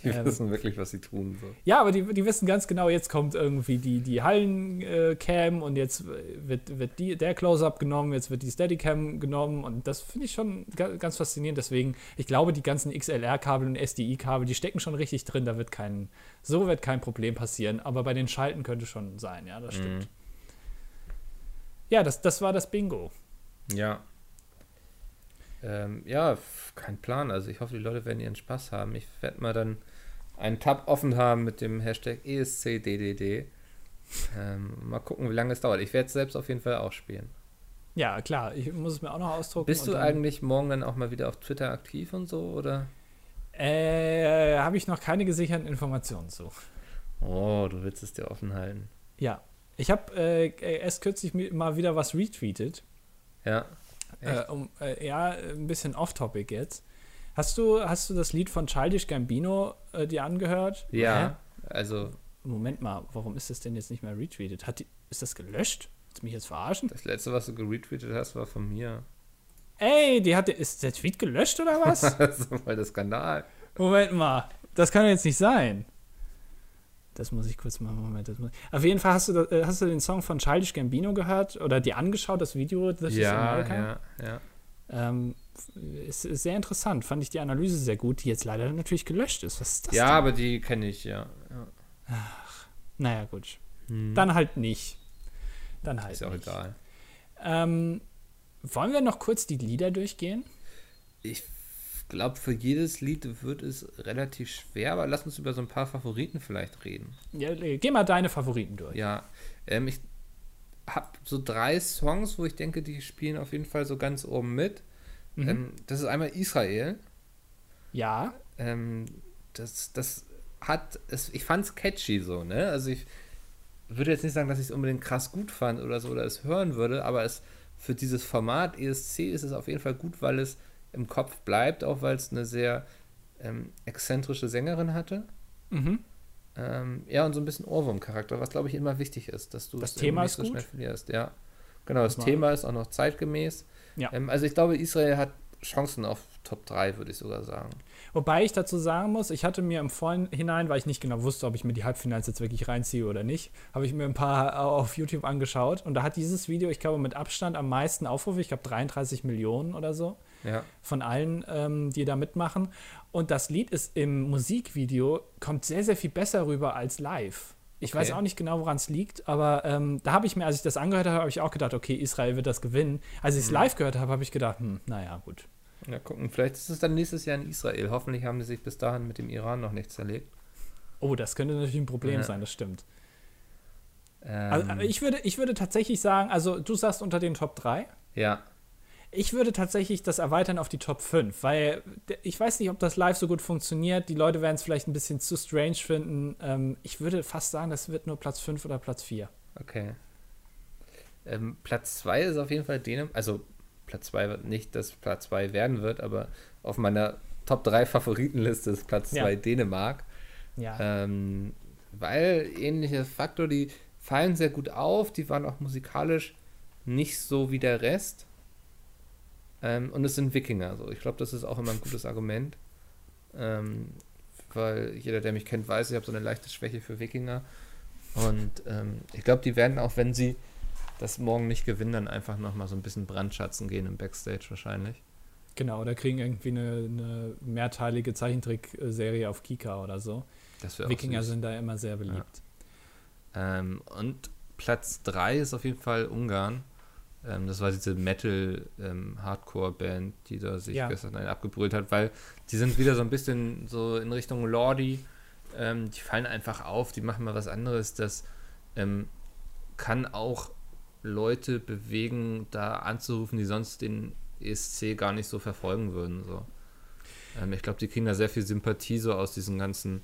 Die Ähm. wissen wirklich, was sie tun. So. Ja, aber die, die wissen ganz genau, jetzt kommt irgendwie die, die Hallencam und jetzt wird, wird die, der Close-Up genommen, jetzt wird die Steadicam genommen und das finde ich schon ga- ganz faszinierend. Deswegen, ich glaube, die ganzen XLR-Kabel und SDI-Kabel, die stecken schon richtig drin, da wird kein, so wird kein Problem passieren, aber bei den Schalten könnte schon sein, ja, das stimmt. Mhm. Ja, das, das war das Bingo. Ja. Ähm, ja, kein Plan. Also ich hoffe, die Leute werden ihren Spaß haben. Ich werde mal dann einen Tab offen haben mit dem Hashtag ESCDDD. Ähm, mal gucken, wie lange es dauert. Ich werde es selbst auf jeden Fall auch spielen. Ja, klar, ich muss es mir auch noch ausdrucken. Bist du eigentlich morgen dann auch mal wieder auf Twitter aktiv und so, oder? Äh, habe ich noch keine gesicherten Informationen zu. Oh, du willst es dir offen halten. Ja. Ich habe äh, erst kürzlich mal wieder was retweetet. Ja. Äh, um, äh, ja, ein bisschen off-topic jetzt. Hast du, hast du das Lied von Childish Gambino äh, dir angehört? Ja, Hä? also. Moment mal, warum ist das denn jetzt nicht mehr retweetet? Hat die, ist das gelöscht? Willst du mich jetzt verarschen? Das letzte, was du geretweetet hast, war von mir. Ey, die hat, ist der Tweet gelöscht oder was? das ist voll der Skandal. Moment mal, das kann jetzt nicht sein. Das muss ich kurz mal, Moment. Das muss, auf jeden Fall hast du, äh, hast du den Song von Childish Gambino gehört oder dir angeschaut, das Video This ja, America? Ja, ja. Ähm, ist, ist, sehr interessant. Fand ich die Analyse sehr gut, die jetzt leider natürlich gelöscht ist. Was ist das Ja, denn? aber die kenne ich, ja. ja. Ach, naja, gut. Hm. Dann halt nicht. Dann halt. Ist auch nicht. egal. Ähm, wollen wir noch kurz die Lieder durchgehen? Ich glaube, für jedes Lied wird es relativ schwer, aber lass uns über so ein paar Favoriten vielleicht reden. Ja, geh mal deine Favoriten durch. Ja, ähm, ich habe so drei Songs, wo ich denke, die spielen auf jeden Fall so ganz oben mit. Mhm. Ähm, das ist einmal Israel. Ja. Ähm, das, das hat, es, ich fand es catchy so, ne? Also ich würde jetzt nicht sagen, dass ich es unbedingt krass gut fand oder so oder es hören würde, aber es für dieses Format ESC ist es auf jeden Fall gut, weil es im Kopf bleibt, auch weil es eine sehr ähm, exzentrische Sängerin hatte. Mhm. Ähm, ja, und so ein bisschen Ohrwurm-Charakter, was glaube ich immer wichtig ist, dass du das Thema nicht so gut. schnell verlierst. Ja, genau, das, das Thema ist auch noch zeitgemäß. Ja. Ähm, also ich glaube, Israel hat Chancen auf Top 3, würde ich sogar sagen. Wobei ich dazu sagen muss, ich hatte mir im Vorhinein, weil ich nicht genau wusste, ob ich mir die Halbfinals jetzt wirklich reinziehe oder nicht, habe ich mir ein paar auf YouTube angeschaut und da hat dieses Video, ich glaube, mit Abstand am meisten Aufrufe. Ich glaube 33 Millionen oder so ja. von allen, ähm, die da mitmachen. Und das Lied ist im Musikvideo, kommt sehr, sehr viel besser rüber als live. Ich okay. weiß auch nicht genau, woran es liegt, aber ähm, da habe ich mir, als ich das angehört habe, habe ich auch gedacht, okay, Israel wird das gewinnen. Als ich es mhm. live gehört habe, habe ich gedacht, hm, naja, gut. Ja, gucken, vielleicht ist es dann nächstes Jahr in Israel. Hoffentlich haben die sich bis dahin mit dem Iran noch nicht zerlegt. Oh, das könnte natürlich ein Problem ja. sein, das stimmt. Ähm, also, ich, würde, ich würde tatsächlich sagen, also du sagst unter den Top 3. Ja. Ich würde tatsächlich das erweitern auf die Top 5, weil ich weiß nicht, ob das live so gut funktioniert. Die Leute werden es vielleicht ein bisschen zu strange finden. Ähm, ich würde fast sagen, das wird nur Platz 5 oder Platz 4. Okay. Ähm, Platz 2 ist auf jeden Fall Dänemark. Also Platz 2 wird nicht, dass Platz 2 werden wird, aber auf meiner Top 3 Favoritenliste ist Platz 2 ja. Dänemark. Ja. Ähm, weil ähnliche Faktor, die fallen sehr gut auf, die waren auch musikalisch nicht so wie der Rest. Ähm, und es sind Wikinger. Also ich glaube, das ist auch immer ein gutes Argument. Ähm, weil jeder, der mich kennt, weiß, ich habe so eine leichte Schwäche für Wikinger. Und ähm, ich glaube, die werden auch, wenn sie das morgen nicht gewinnen, dann einfach nochmal so ein bisschen brandschatzen gehen im Backstage wahrscheinlich. Genau, oder kriegen irgendwie eine, eine mehrteilige Zeichentrickserie auf Kika oder so. Wikinger sind da immer sehr beliebt. Ja. Ähm, und Platz 3 ist auf jeden Fall Ungarn. Ähm, das war diese Metal-Hardcore-Band, ähm, die da sich ja. gestern abgebrüllt hat, weil die sind wieder so ein bisschen so in Richtung Lordi. Ähm, die fallen einfach auf, die machen mal was anderes. Das ähm, kann auch Leute bewegen, da anzurufen, die sonst den ESC gar nicht so verfolgen würden. So. Ähm, ich glaube, die kriegen da sehr viel Sympathie so aus diesen ganzen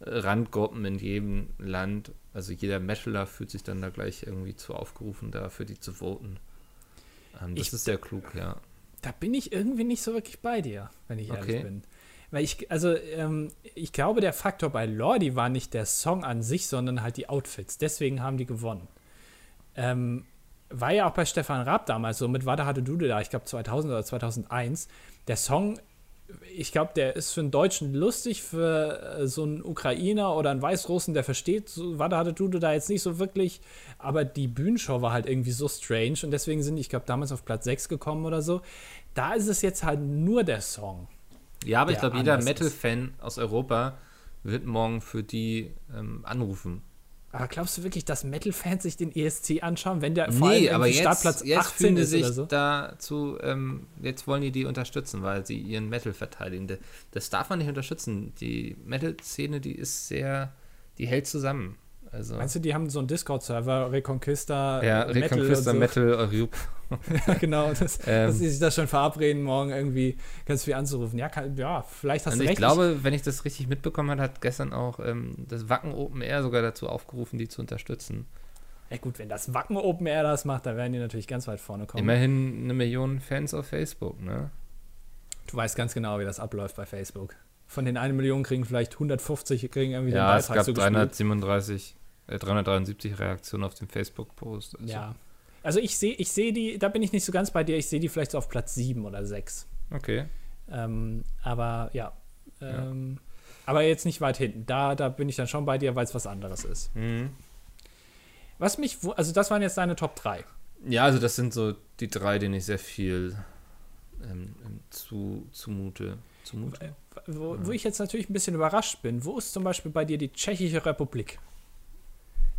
äh, Randgruppen in jedem Land. Also jeder Metaler fühlt sich dann da gleich irgendwie zu aufgerufen, da für die zu voten. Ähm, das ich, ist sehr klug, ja. Da bin ich irgendwie nicht so wirklich bei dir, wenn ich ehrlich okay. bin. Weil ich, also, ähm, ich glaube, der Faktor bei Lordi war nicht der Song an sich, sondern halt die Outfits. Deswegen haben die gewonnen. Ähm, war ja auch bei Stefan Raab damals so mit Wada hatte Dude da, ich glaube 2000 oder 2001. Der Song ich glaube, der ist für einen Deutschen lustig, für äh, so einen Ukrainer oder einen Weißrussen, der versteht, so, warte, hatte du da jetzt nicht so wirklich, aber die Bühnenshow war halt irgendwie so strange und deswegen sind, ich glaube, damals auf Platz 6 gekommen oder so. Da ist es jetzt halt nur der Song. Ja, aber ich glaube, jeder Metal-Fan aus Europa wird morgen für die ähm, anrufen. Aber glaubst du wirklich, dass Metal-Fans sich den ESC anschauen, wenn der vor nee, allem aber jetzt, Startplatz jetzt 18 ist sich oder so? dazu, ähm, jetzt wollen die die unterstützen, weil sie ihren Metal verteidigen. Das darf man nicht unterstützen. Die Metal-Szene, die ist sehr, die hält zusammen. Also, Meinst du, die haben so einen Discord-Server, Reconquista, ja, Metal Reconquista und so? Metal. Ja, genau, das, Ähm. dass sie sich da schon verabreden, morgen irgendwie ganz viel anzurufen. Ja, kann, ja vielleicht hast Und du ich recht. glaube, wenn ich das richtig mitbekommen habe, hat gestern auch ähm, das Wacken Open Air sogar dazu aufgerufen, die zu unterstützen. ja gut, wenn das Wacken Open Air das macht, dann werden die natürlich ganz weit vorne kommen. Immerhin eine Million Fans auf Facebook, ne? Du weißt ganz genau, wie das abläuft bei Facebook. Von den 1 Million kriegen vielleicht 150 kriegen irgendwie Ja, den es Beitrag gab zugespielt. 337, äh, 373 Reaktionen auf den Facebook-Post. Also, Ja. Also ich sehe ich seh die, da bin ich nicht so ganz bei dir, ich sehe die vielleicht so auf Platz 7 oder 6. Okay. Ähm, aber ja. Ähm, Aber jetzt nicht weit hinten. Da, da bin ich dann schon bei dir, weil es was anderes ist. Mhm. Was mich, also das waren jetzt deine Top 3. Ja, also das sind so die drei, denen ich sehr viel ähm, ähm, zu, zumute. Zumute? Wo, wo ich jetzt natürlich ein bisschen überrascht bin, wo ist zum Beispiel bei dir die Tschechische Republik?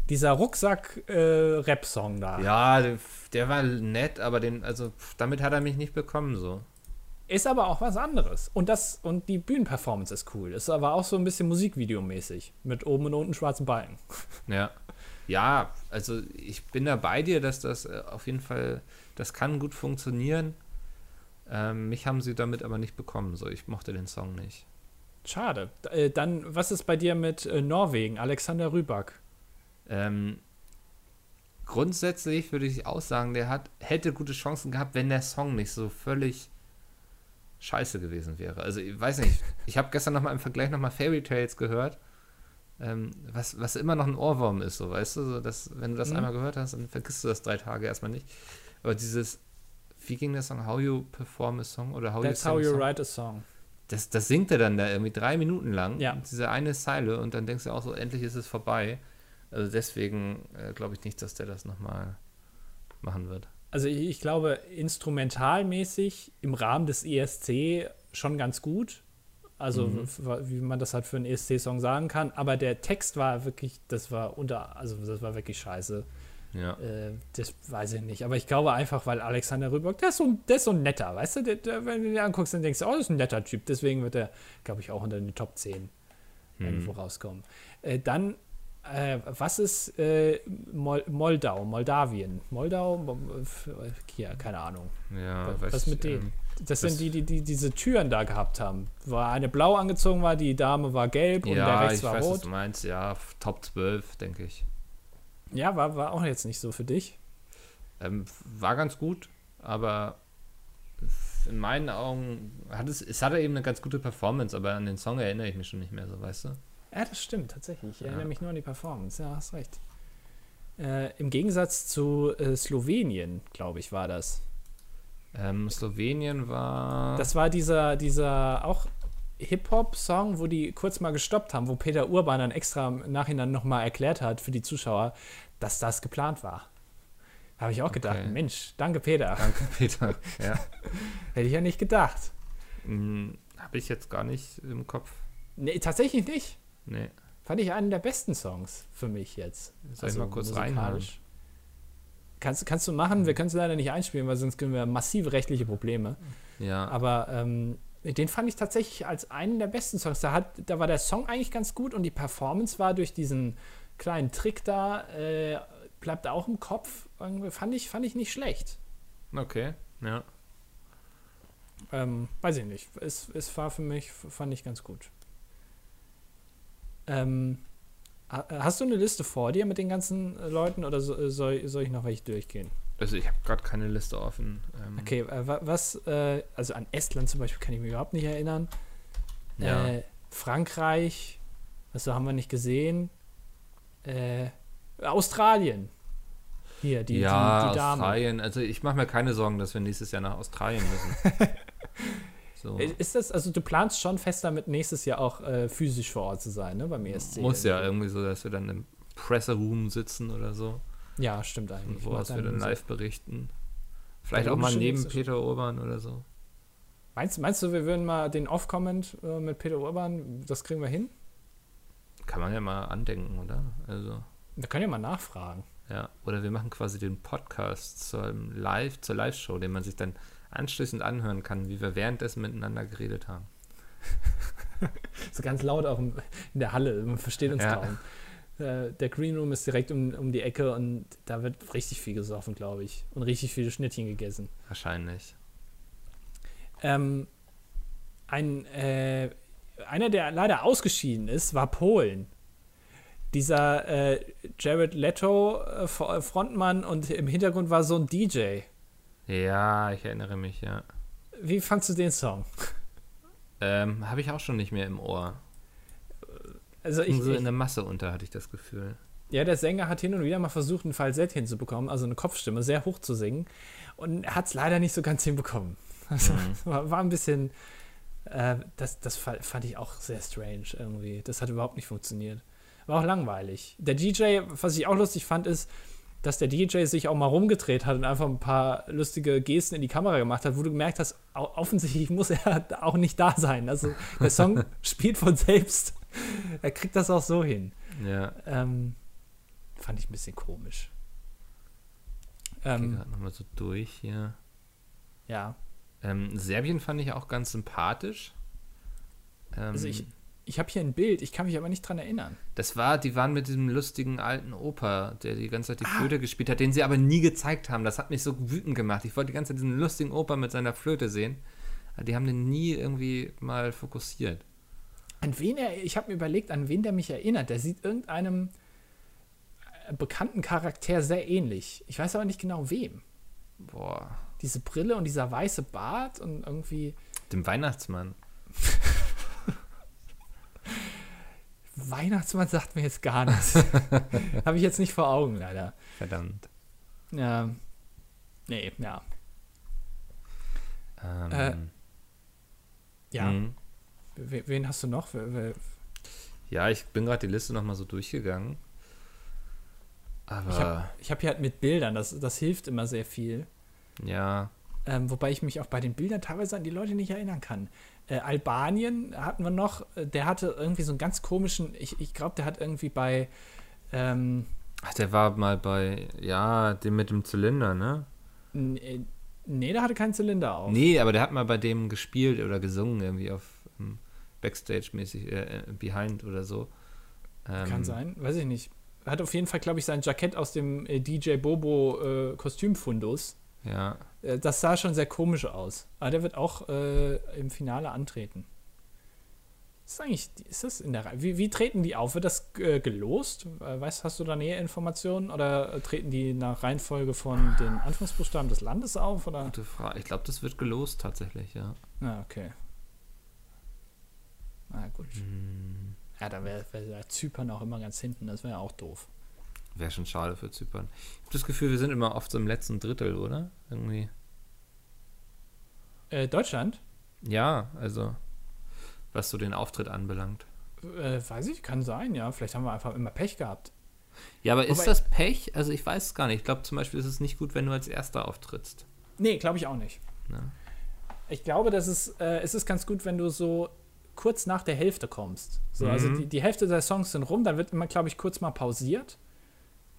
Dieser Rucksack-Rap-Song da. Ja, der, der war nett, aber den, also damit hat er mich nicht bekommen, so. Ist aber auch was anderes. Und das, und die Bühnenperformance ist cool. Ist aber auch so ein bisschen Musikvideomäßig. Mit oben und unten schwarzen Balken. Ja. Ja, also ich bin da bei dir, dass das äh, auf jeden Fall, das kann gut funktionieren. Ähm, mich haben sie damit aber nicht bekommen, so. Ich mochte den Song nicht. Schade. Äh, dann, was ist bei dir mit äh, Norwegen? Alexander Rybak. Ähm, grundsätzlich würde ich auch sagen, der hat, hätte gute Chancen gehabt, wenn der Song nicht so völlig scheiße gewesen wäre. Also ich weiß nicht, ich habe gestern nochmal im Vergleich nochmal Fairy Tales gehört, ähm, was, was immer noch ein Ohrwurm ist, so weißt du, so, dass, wenn du das Mhm. einmal gehört hast, dann vergisst du das drei Tage erstmal nicht. Aber dieses, wie ging der Song? How you perform a song oder how That's you how you song? write a song. Das, das singt er dann da irgendwie drei Minuten lang, Ja. diese eine Zeile, und dann denkst du auch so, endlich ist es vorbei. Also deswegen äh, glaube ich nicht, dass der das nochmal machen wird. Also ich, ich glaube, instrumentalmäßig im Rahmen des ESC schon ganz gut. Also Mhm. wie man das halt für einen ESC-Song sagen kann. Aber der Text war wirklich, das war unter, also das war wirklich scheiße. Ja. Äh, das weiß ich nicht. Aber ich glaube einfach, weil Alexander Rybak, der ist so, ein- der ist so ein netter, weißt du? Der, der, wenn du den anguckst, dann denkst du, oh, das ist ein netter Typ. Deswegen wird er, glaube ich, auch unter den Top 10 irgendwo rauskommen. Äh, dann, äh, was ist äh, Mol Moldau, Moldawien? Moldau? Mo- f- Hier, keine Ahnung. Ja, Was- was mit denen? ähm, Das, Das- sind die, die, die diese Türen da gehabt haben. War eine blau angezogen war, die Dame war gelb und der ja, rechts war weiß, was rot. du meinst. Ja, Top 12, denke ich. Ja, war, war auch jetzt nicht so für dich. Ähm, war ganz gut, aber in meinen Augen hat es, es hatte eben eine ganz gute Performance, aber an den Song erinnere ich mich schon nicht mehr so, weißt du? Ja, das stimmt, tatsächlich. Ich Ja. erinnere mich nur an die Performance. Ja, hast recht. Äh, Im Gegensatz zu äh, Slowenien, glaube ich, war das. Ähm, Slowenien war. Das war dieser, dieser auch Hip-Hop-Song, wo die kurz mal gestoppt haben, wo Peter Urban dann extra im Nachhinein nochmal erklärt hat für die Zuschauer, dass das geplant war. Habe ich auch gedacht, Okay. Mensch, danke Peter. Danke, Peter. ja. Hätte ich ja nicht gedacht. Hm, Habe ich jetzt gar nicht im Kopf. Nee, tatsächlich nicht. Nee. Fand ich einen der besten Songs für mich jetzt. Soll ich mal kurz reinhören? musikalisch. Kannst, kannst du machen, wir können es leider nicht einspielen, weil sonst kriegen wir massive rechtliche Probleme. Ja. Aber ähm, den fand ich tatsächlich als einen der besten Songs. Da, hat, da war der Song eigentlich ganz gut und die Performance war durch diesen kleinen Trick da, äh, bleibt auch im Kopf. Irgendwie fand ich, fand ich nicht schlecht. Okay. Ja. Ähm, weiß ich nicht. Es, es war für mich, fand ich ganz gut. Ähm, ha- hast du eine Liste vor dir mit den ganzen äh, Leuten oder so, soll, soll ich noch welche durchgehen? Also ich habe gerade keine Liste offen. Ähm, Okay, äh, wa- was, äh, also an Estland zum Beispiel kann ich mich überhaupt nicht erinnern. Ja. Äh, Frankreich, was haben wir nicht gesehen? Äh, Australien. Hier, die, ja, die, die. Australien. Also ich mache mir keine Sorgen, dass wir nächstes Jahr nach Australien müssen. so. Äh, Ist das, also du planst schon fest damit, nächstes Jahr auch äh, physisch vor Ort zu sein, ne, beim ESC? Muss ja irgendwie so, dass wir dann im Presseroom sitzen oder so. Ja, stimmt eigentlich. Und woraus wir dann live berichten. Vielleicht auch mal neben Peter Urban oder so. Meinst, meinst du, wir würden mal den Off-Comment äh, mit Peter Urban, das kriegen wir hin? Kann man ja mal andenken, oder? Also, Wir können ja mal nachfragen. ja. Oder wir machen quasi den Podcast zur Live, zur Live-Show, den man sich dann anschließend anhören kann, wie wir währenddessen miteinander geredet haben. So ganz laut auch in der Halle, man versteht uns Ja. kaum. Äh, der Green Room ist direkt um, um die Ecke und da wird richtig viel gesoffen, glaube ich. Und richtig viele Schnittchen gegessen. Wahrscheinlich. Ähm, ein, äh, einer, der leider ausgeschieden ist, war Polen. Dieser äh, Jared Leto äh, Frontmann und im Hintergrund war so ein DJ. Ja, ich erinnere mich, ja. Wie fandst du den Song? Ähm, Habe ich auch schon nicht mehr im Ohr. Also ich, so in der Masse unter, hatte ich das Gefühl. Ja, der Sänger hat hin und wieder mal versucht, ein Falsett hinzubekommen, also eine Kopfstimme, sehr hoch zu singen. Und hat es leider nicht so ganz hinbekommen. Also, mhm. war, war, ein bisschen. Äh, das, das fand ich auch sehr strange irgendwie. Das hat überhaupt nicht funktioniert. War auch langweilig. Der DJ, was ich auch lustig fand, ist, dass der DJ sich auch mal rumgedreht hat und einfach ein paar lustige Gesten in die Kamera gemacht hat, wo du gemerkt hast, offensichtlich muss er auch nicht da sein. Also der Song spielt von selbst. Er kriegt das auch so hin. Ja. Ähm, fand ich ein bisschen komisch. Ähm, okay, nochmal so durch hier. Ja. Ähm, Serbien fand ich auch ganz sympathisch. also ich, ich habe hier ein Bild, ich kann mich aber nicht dran erinnern. Das war, die waren mit diesem lustigen alten Opa, der die ganze Zeit die ah. Flöte gespielt hat, den sie aber nie gezeigt haben. Das hat mich so wütend gemacht. Ich wollte die ganze Zeit diesen lustigen Opa mit seiner Flöte sehen. Die haben den nie irgendwie mal fokussiert. An wen er, ich habe mir überlegt, an wen der mich erinnert. Der sieht irgendeinem bekannten Charakter sehr ähnlich. Ich weiß aber nicht genau wem. Boah. Diese Brille und dieser weiße Bart und irgendwie. Dem Weihnachtsmann. Weihnachtsmann sagt mir jetzt gar nichts. Habe ich jetzt nicht vor Augen, leider. Verdammt. Ja. Nee, ja. Ähm. Äh, ja. Mhm. Wen hast du noch? Ja, ich bin gerade die Liste nochmal so durchgegangen. Aber. Ich habe hab hier halt mit Bildern, das, das hilft immer sehr viel. Ja. Ähm, wobei ich mich auch bei den Bildern teilweise an die Leute nicht erinnern kann. Äh, Albanien hatten wir noch, äh, der hatte irgendwie so einen ganz komischen, ich, ich glaube, der hat irgendwie bei. Ähm, Ach, der war mal bei, ja, dem mit dem Zylinder, ne? Äh, nee, der hatte keinen Zylinder auf. Nee, aber der hat mal bei dem gespielt oder gesungen, irgendwie auf ähm, Backstage-mäßig, äh, äh, Behind oder so. Ähm, Kann sein, weiß ich nicht. Hat auf jeden Fall, glaube ich, sein Jackett aus dem äh, DJ Bobo Kostümfundus. Ja. Äh, das sah schon sehr komisch aus. Aber der wird auch äh, im Finale antreten. Ist eigentlich, ist das in der Reihe? Wie, wie treten die auf? Wird das äh, gelost? Äh, weißt, hast du da näher Informationen? Oder äh, treten die nach Reihenfolge von den Anfangsbuchstaben des Landes auf? Oder? Gute Frage. Ich glaube, das wird gelost tatsächlich, ja. Ah, okay. Na gut. Hm. Ja, da wäre wär Zypern auch immer ganz hinten. Das wäre auch doof. Wäre schon schade für Zypern. Ich habe das Gefühl, wir sind immer oft so im letzten Drittel, oder? Irgendwie. Äh, Deutschland? Ja, also was so den Auftritt anbelangt. Äh, weiß ich, kann sein, ja. Vielleicht haben wir einfach immer Pech gehabt. Ja, aber Wobei, ist das Pech? Also ich weiß es gar nicht. Ich glaube zum Beispiel ist es nicht gut, wenn du als Erster auftrittst. Nee, glaube ich auch nicht. Ja. Ich glaube, dass es, äh, es ist ganz gut, wenn du so kurz nach der Hälfte kommst. So, also mhm. Also die, die Hälfte der Songs sind rum, dann wird immer, glaube ich, kurz mal pausiert.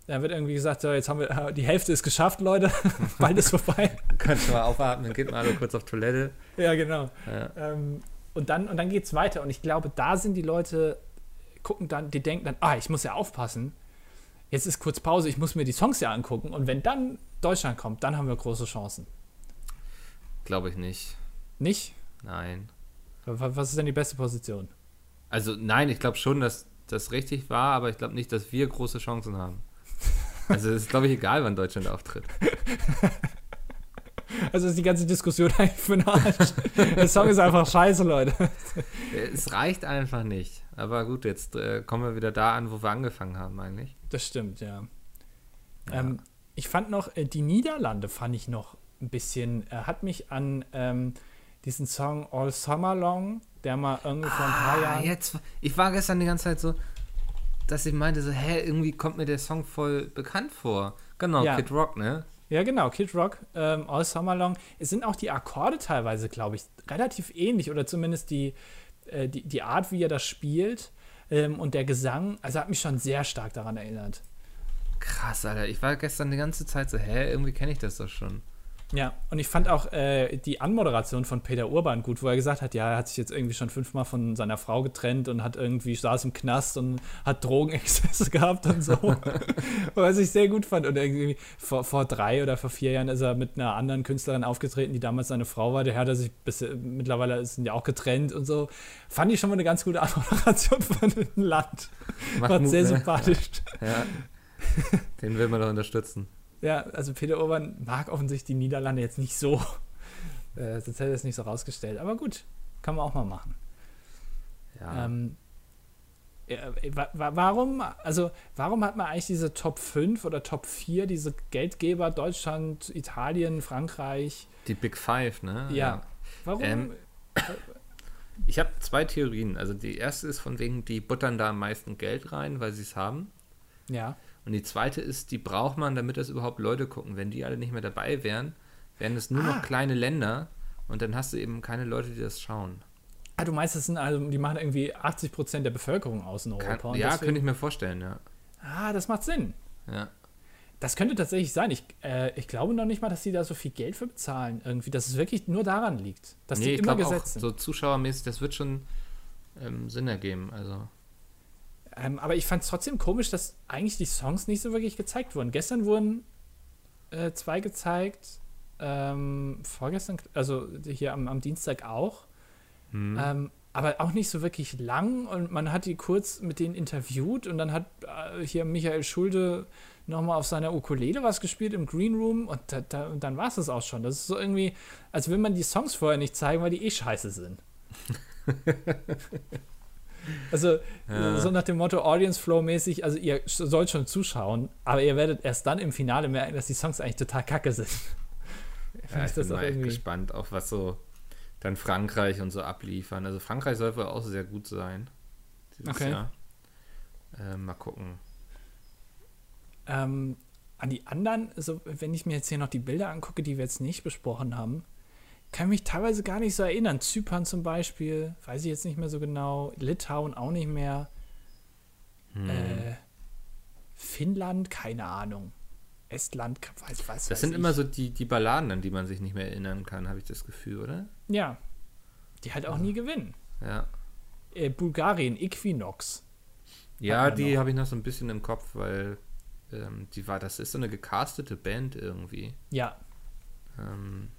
Da wird irgendwie gesagt, so, jetzt haben wir, die Hälfte ist geschafft, Leute. Bald ist vorbei. Könnt mal aufatmen, geht mal alle kurz auf Toilette. Ja, genau. Ja. Ähm, und dann, und dann geht es weiter. Und ich glaube, da sind die Leute, gucken dann, die denken dann, ah, ich muss ja aufpassen. Jetzt ist kurz Pause, ich muss mir die Songs ja angucken. Und wenn dann Deutschland kommt, dann haben wir große Chancen. Glaube ich nicht. Nicht? Nein. Was ist denn die beste Position? Also nein, ich glaube schon, dass das richtig war, aber ich glaube nicht, dass wir große Chancen haben. Also es ist, glaube ich, egal, wann Deutschland auftritt. Also ist die ganze Diskussion eigentlich für den Arsch. Der Song ist einfach scheiße, Leute. Es reicht einfach nicht. Aber gut, jetzt äh, kommen wir wieder da an, wo wir angefangen haben, eigentlich. Das stimmt, ja. ja. Ähm, ich fand noch, äh, die Niederlande fand ich noch ein bisschen, äh, hat mich an ähm, diesen Song All Summer Long, der mal irgendwie vor ein paar ah, Jahren. Jetzt, ich war gestern die ganze Zeit so, dass ich meinte, so, hä, irgendwie kommt mir der Song voll bekannt vor. Genau, ja. Kid Rock, ne? Ja, genau, Kid Rock, ähm, All Summer Long. Es sind auch die Akkorde teilweise, glaube ich, relativ ähnlich oder zumindest die, äh, die, die Art, wie er das spielt ähm, und der Gesang. Also hat mich schon sehr stark daran erinnert. Krass, Alter. Ich war gestern die ganze Zeit so, hä, irgendwie kenne ich das doch schon. Ja, und ich fand auch äh, die Anmoderation von Peter Urban gut, wo er gesagt hat, ja, er hat sich jetzt irgendwie schon fünfmal von seiner Frau getrennt und hat irgendwie saß im Knast und hat Drogenexzesse gehabt und so. Was ich sehr gut fand. Und irgendwie vor, vor drei oder vor vier Jahren ist er mit einer anderen Künstlerin aufgetreten, die damals seine Frau war. Der hat er sich bis, mittlerweile sind ja auch getrennt und so. Fand ich schon mal eine ganz gute Anmoderation von einem Land. Macht War Mut, sehr ne? sympathisch. Ja. Den will man doch unterstützen. Ja, also Peter Urban mag offensichtlich die Niederlande jetzt nicht so. Äh, sonst hätte er es nicht so rausgestellt. Aber gut, kann man auch mal machen. Ja. Ähm, ja, wa wa warum, also warum hat man eigentlich diese Top 5 oder Top 4, diese Geldgeber Deutschland, Italien, Frankreich? Die Big Five, ne? Ja. Warum? Ähm, Ich habe zwei Theorien. Also die erste ist von wegen, die buttern da am meisten Geld rein, weil sie es haben. ja. Und die zweite ist, die braucht man, damit das überhaupt Leute gucken. Wenn die alle nicht mehr dabei wären, wären es nur Ah. noch kleine Länder und dann hast du eben keine Leute, die das schauen. Ah, du meinst, das sind also, die machen irgendwie 80 Prozent der Bevölkerung aus in Kann, Europa. und ja, deswegen- könnte ich mir vorstellen, ja. Ah, das macht Sinn. ja. Das könnte tatsächlich sein. Ich, äh, ich glaube noch nicht mal, dass die da so viel Geld für bezahlen. Irgendwie, dass es wirklich nur daran liegt. Dass nee, die ich immer glaube auch gesetzt sind. so zuschauermäßig, das wird schon ähm, Sinn ergeben. Also, Ähm, aber ich fand es trotzdem komisch, dass eigentlich die Songs nicht so wirklich gezeigt wurden. Gestern wurden äh, zwei gezeigt, ähm, vorgestern, also hier am, am Dienstag auch. hm. Ähm, aber auch nicht so wirklich lang und man hat die kurz mit denen interviewt und dann hat äh, hier Michael Schulde nochmal auf seiner Ukulele was gespielt im Green Room und, da, da, und dann war es das auch schon. Das ist so irgendwie, als will man die Songs vorher nicht zeigen, weil die eh scheiße sind. also Ja. so nach dem Motto Audience Flow mäßig, also ihr sollt schon zuschauen, aber ihr werdet erst dann im Finale merken, dass die Songs eigentlich total kacke sind. ja, ich ich bin mal echt gespannt, auf was so dann Frankreich und so abliefern. Also Frankreich soll wohl auch sehr gut sein. Okay. Äh, mal gucken. Ähm, an die anderen, also wenn ich mir jetzt hier noch die Bilder angucke, die wir jetzt nicht besprochen haben, kann mich teilweise gar nicht so erinnern. Zypern zum Beispiel, weiß ich jetzt nicht mehr so genau. Litauen auch nicht mehr. Hm. Äh, Finnland, keine Ahnung. Estland, weiß, weiß, weiß Das sind ich. immer so die, die Balladen, an die man sich nicht mehr erinnern kann, habe ich das Gefühl, oder? Ja. Die halt auch nie gewinnen. Ja. Äh, Bulgarien, Equinox. Ja, die habe ich noch so ein bisschen im Kopf, weil ähm, die war, das ist so eine gecastete Band irgendwie. Ja. Ähm,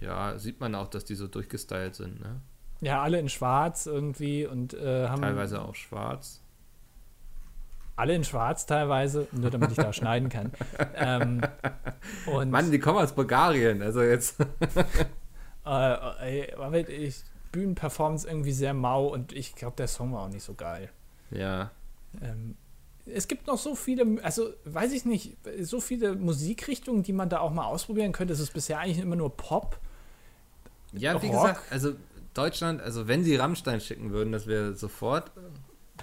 ja, sieht man auch, dass die so durchgestylt sind, ne? Ja, alle in schwarz irgendwie und äh, haben Teilweise auch schwarz. alle in schwarz teilweise, nur damit ich da schneiden kann. Ähm, und Mann, die kommen aus Bulgarien, also jetzt. Äh, aber ich, Bühnenperformance irgendwie sehr mau und ich glaube, der Song war auch nicht so geil. ja. Ähm, es gibt noch so viele, also weiß ich nicht, so viele Musikrichtungen, die man da auch mal ausprobieren könnte. Es ist bisher eigentlich immer nur Pop. Ja, wie Rock. gesagt, also Deutschland, also wenn sie Rammstein schicken würden, das wäre sofort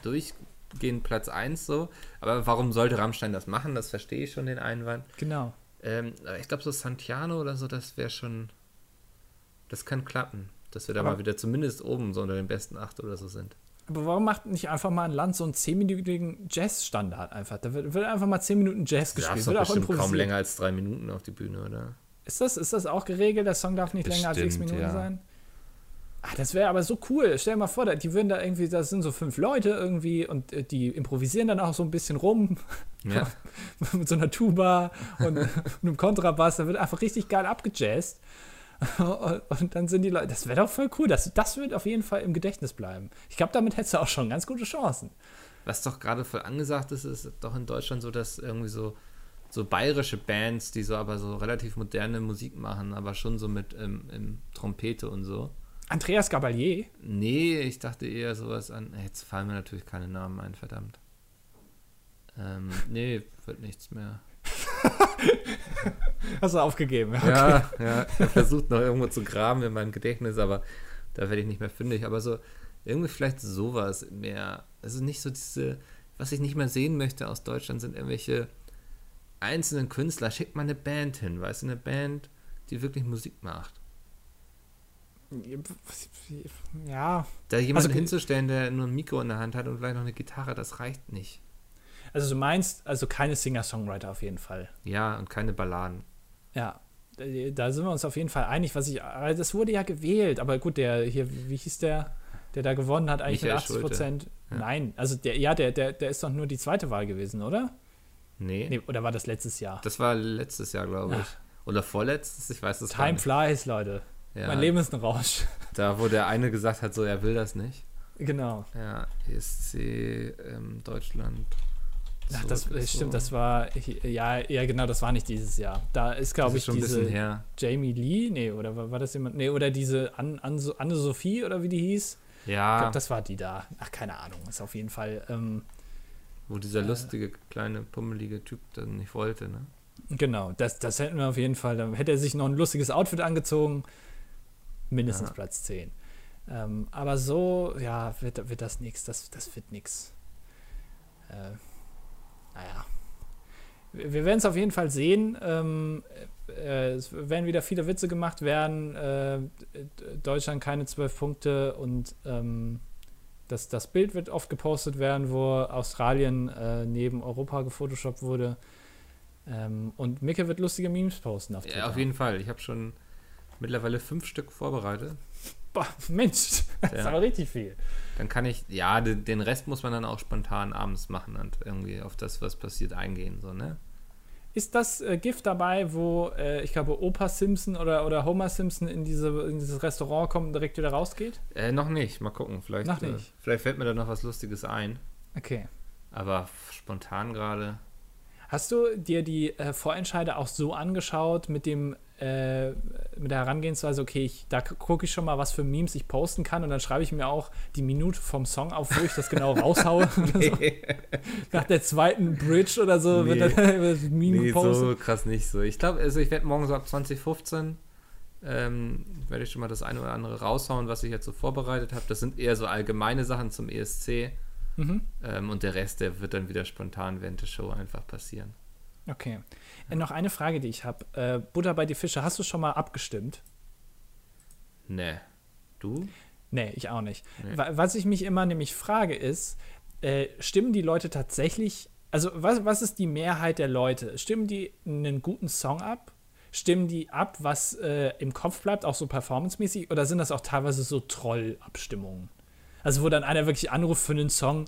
durchgehend Platz 1 so. Aber warum sollte Rammstein das machen? Das verstehe ich schon, den Einwand. Genau. Ähm, aber ich glaube, so Santiano oder so, das wäre schon. Das kann klappen. Dass wir da Aber- mal wieder zumindest oben so unter den besten acht oder so sind. Aber warum macht nicht einfach mal ein Land so einen 10-minütigen Jazz-Standard einfach? Da wird, wird einfach mal 10 Minuten Jazz gespielt. doch Wird auch bestimmt kaum länger als drei Minuten auf die Bühne, oder? Ist das, ist das auch geregelt? Der Song darf nicht länger als sechs Bestimmt, Minuten ja. sein? Ach, das wäre aber so cool. Stell dir mal vor, da- die würden da irgendwie, das sind so fünf Leute irgendwie und äh, die improvisieren dann auch so ein bisschen rum Ja. mit so einer Tuba und einem Kontrabass. Da wird einfach richtig geil abgejazzt. Und, und dann sind die Leute, das wäre doch voll cool. Das, das wird auf jeden Fall im Gedächtnis bleiben. Ich glaube, damit hättest du auch schon ganz gute Chancen. Was doch gerade voll angesagt ist, ist doch in Deutschland so, dass irgendwie so, so bayerische Bands, die so aber so relativ moderne Musik machen, aber schon so mit ähm, im Trompete und so. Andreas Gabalier, Nee, ich dachte eher sowas an. Jetzt fallen mir natürlich keine Namen ein, verdammt. Ähm, nee, wird nichts mehr. hast du aufgegeben. Ja, ja, ich habe versucht noch irgendwo zu graben in meinem Gedächtnis, aber da werde ich nicht mehr fündig. Aber so, irgendwie vielleicht sowas mehr. Es ist nicht so diese, was ich nicht mehr sehen möchte aus Deutschland, sind irgendwelche einzelnen Künstler. Schickt mal eine Band hin, weißt du, eine Band, die wirklich Musik macht. Ja, Da jemanden Also- hinzustellen, der nur ein Mikro in der Hand hat und vielleicht noch eine Gitarre, das reicht nicht. also du meinst, also keine Singer-Songwriter auf jeden Fall. Ja, und keine Balladen. Ja. äh, da sind wir uns auf jeden Fall einig, was ich, also das wurde ja gewählt, aber gut, der hier, wie hieß der, der da gewonnen hat, eigentlich Michael mit 80 Prozent. Ja. Nein, also der, ja, der, der, der ist doch nur die zweite Wahl gewesen, oder? Nee, Nee, oder war das letztes Jahr? das war letztes Jahr, glaube ich. Ach. Oder vorletztes, ich weiß es gar Time nicht. flies, Leute. Ja, Mein Leben ist ein Rausch. Da, wo der eine gesagt hat, so, er will das nicht. genau. Ja, ESC ähm, Deutschland. Ach, das zurück ist stimmt, so. das war, ja, ja, genau, das war nicht dieses Jahr. Da ist, glaube ich, schon diese her. Jamie Lee, nee, oder war, war das jemand, nee, oder diese An- An- Anne-Sophie oder wie die hieß. Ich Ja, glaube, das war die da. Ach, keine Ahnung, ist auf jeden Fall, ähm, wo dieser lustige, kleine, pummelige Typ dann nicht wollte, ne? genau, das, das hätten wir auf jeden Fall, dann hätte er sich noch ein lustiges Outfit angezogen, mindestens Ja. Platz 10. Ähm, aber so, ja, wird, wird das nichts, das, das wird nichts. Äh, naja. Wir wir werden es auf jeden Fall sehen. Ähm, äh, es werden wieder viele Witze gemacht werden. Äh, Deutschland keine zwölf Punkte und ähm, das, das Bild wird oft gepostet werden, wo Australien äh, neben Europa gefotoshoppt wurde. Ähm, und Micke wird lustige Memes posten auf Twitter. Ja, auf jeden Fall. Ich habe schon mittlerweile fünf Stück vorbereitet. Boah, Mensch, das ist Ja. aber richtig viel. Dann kann ich, ja, den, den Rest muss man dann auch spontan abends machen und irgendwie auf das, was passiert, eingehen, so, ne? Ist das äh, Gift dabei, wo äh, ich glaube Opa Simpson oder, oder Homer Simpson in, diese, in dieses Restaurant kommt und direkt wieder rausgeht? Äh, noch nicht, mal gucken. Vielleicht, Noch Äh, nicht. vielleicht fällt mir da noch was Lustiges ein. Okay. Aber spontan gerade. Hast du dir die äh, Vorentscheide auch so angeschaut mit dem äh, mit der Herangehensweise, okay, ich, da gucke ich schon mal, was für Memes ich posten kann und dann schreibe ich mir auch die Minute vom Song auf, wo ich das genau raushaue. oder so. Nach der zweiten Bridge oder so Nee. wird dann das Meme Nee, gepostet. so krass nicht so. Ich glaube, also ich werde morgen so ab 2015 ähm, werde ich schon mal das eine oder andere raushauen, was ich jetzt so vorbereitet habe. Das sind eher so allgemeine Sachen zum ESC. Mhm. Ähm, und der Rest, der wird dann wieder spontan während der Show einfach passieren. Okay. Äh, noch eine Frage, die ich habe. Äh, Butter bei die Fische, hast du schon mal abgestimmt? Nee. Du? Nee, ich auch nicht. Nee. Wa- Was ich mich immer nämlich frage ist, äh, stimmen die Leute tatsächlich, also was, was ist die Mehrheit der Leute? Stimmen die einen guten Song ab? Stimmen die ab, was äh, im Kopf bleibt, auch so performancemäßig? Oder sind das auch teilweise so Troll-Abstimmungen? Also wo dann einer wirklich anruft für einen Song,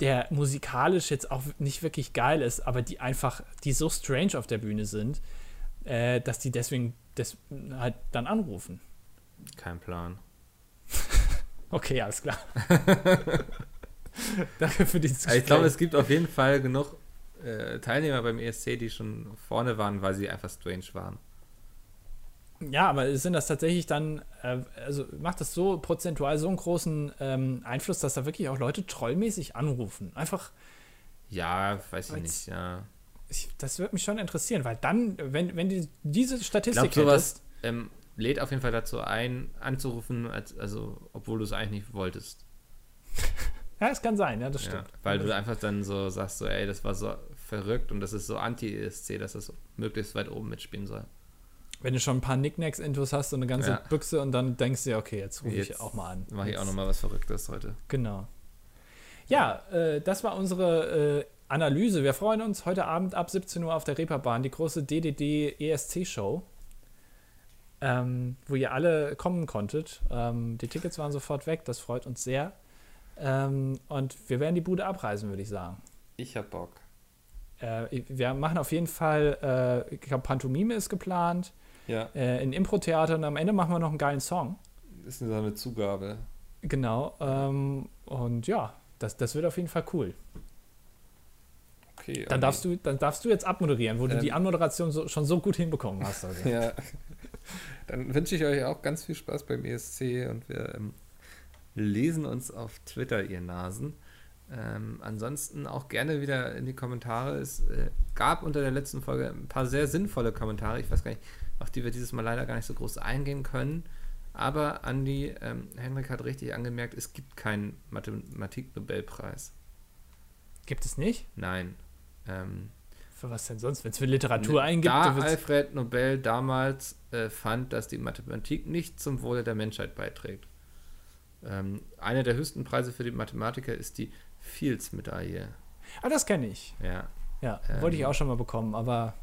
der musikalisch jetzt auch nicht wirklich geil ist, aber die einfach, die so strange auf der Bühne sind, äh, dass die deswegen des, halt dann anrufen. Kein Plan. Okay, alles klar. Danke für dieses Also ich glaube, es gibt auf jeden Fall genug äh, Teilnehmer beim ESC, die schon vorne waren, weil sie einfach strange waren. Ja, aber sind das tatsächlich dann, äh, also macht das so prozentual so einen großen ähm, Einfluss, dass da wirklich auch Leute trollmäßig anrufen? Einfach, Ja, weiß ich nicht, ja. ich, das würde mich schon interessieren, weil dann, wenn, wenn die diese Ich Statistik glaube, sowas hättest, ähm, lädt auf jeden Fall dazu ein, anzurufen, als, also obwohl du es eigentlich nicht wolltest. ja, es kann sein, ja, das Ja, stimmt. weil du einfach dann so sagst, so, ey, das war so verrückt und das ist so anti-ESC, dass das möglichst weit oben mitspielen soll. Wenn du schon ein paar Knickknacks-Intos hast und eine ganze Ja. Büchse und dann denkst du dir, okay, jetzt rufe ich auch mal an. Mache ich auch nochmal was Verrücktes heute. Genau. Ja, äh, das war unsere äh, Analyse. Wir freuen uns heute Abend ab 17 Uhr auf der Reeperbahn, die große DDD ESC-Show, ähm, wo ihr alle kommen konntet. Ähm, die Tickets waren sofort weg, das freut uns sehr. Ähm, und wir werden die Bude abreisen, würde ich sagen. Ich hab Bock. Äh, wir machen auf jeden Fall, äh, ich glaube, Pantomime ist geplant, Ja, äh, ein Impro-Theater und am Ende machen wir noch einen geilen Song. ist so eine Zugabe. Genau. Ähm, und ja, das, das wird auf jeden Fall cool. Okay. Dann darfst du, dann darfst du jetzt abmoderieren, wo du Ähm. die Anmoderation so, schon so gut hinbekommen hast. heute. Ja. Dann wünsche ich euch auch ganz viel Spaß beim ESC und wir ähm, lesen uns auf Twitter, ihr Nasen. Ähm, ansonsten auch gerne wieder in die Kommentare. Es äh, gab unter der letzten Folge ein paar sehr sinnvolle Kommentare. Ich weiß gar nicht, auf die wir dieses Mal leider gar nicht so groß eingehen können. Aber Andi, ähm, Henrik hat richtig angemerkt, es gibt keinen Mathematik-Nobelpreis. Gibt es nicht? Nein. Ähm, Für was denn sonst? Wenn es für Literatur eingibt, da Alfred Nobel damals äh, fand, dass die Mathematik nicht zum Wohle der Menschheit beiträgt. Ähm, einer der höchsten Preise für die Mathematiker ist die Fields-Medaille. Ah, das kenne ich. Ja. Ja, Ähm. wollte ich auch schon mal bekommen, aber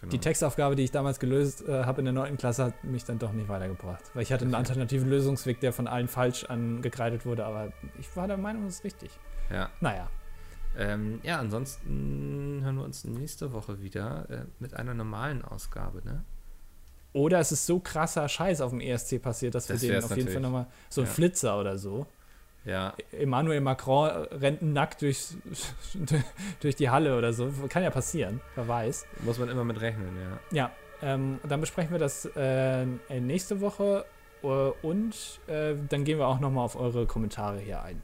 Genau. Die Textaufgabe, die ich damals gelöst äh, habe in der 9. Klasse, hat mich dann doch nicht weitergebracht. Weil ich hatte einen alternativen Lösungsweg, der von allen falsch angekreidet wurde, aber ich war der Meinung, das ist richtig. ja. Naja, Ähm, ja, ansonsten hören wir uns nächste Woche wieder äh, mit einer normalen Ausgabe, ne? Oder es ist so krasser Scheiß auf dem ESC passiert, dass wir Das den wär's auf jeden Fall nochmal so ein Ja. Flitzer oder so. Ja, Emmanuel Macron rennt nackt durch, durch die Halle oder so. Kann ja passieren, wer weiß. muss man immer mit rechnen, ja. Ja, ähm, dann besprechen wir das äh, nächste Woche äh, und äh, dann gehen wir auch nochmal auf eure Kommentare hier ein.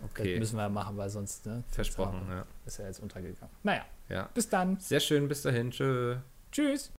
Das Okay, müssen wir ja machen, weil sonst ne, versprochen, ja. ist ja jetzt untergegangen. Naja, ja. bis dann. Sehr schön, bis dahin, tschö. Tschüss.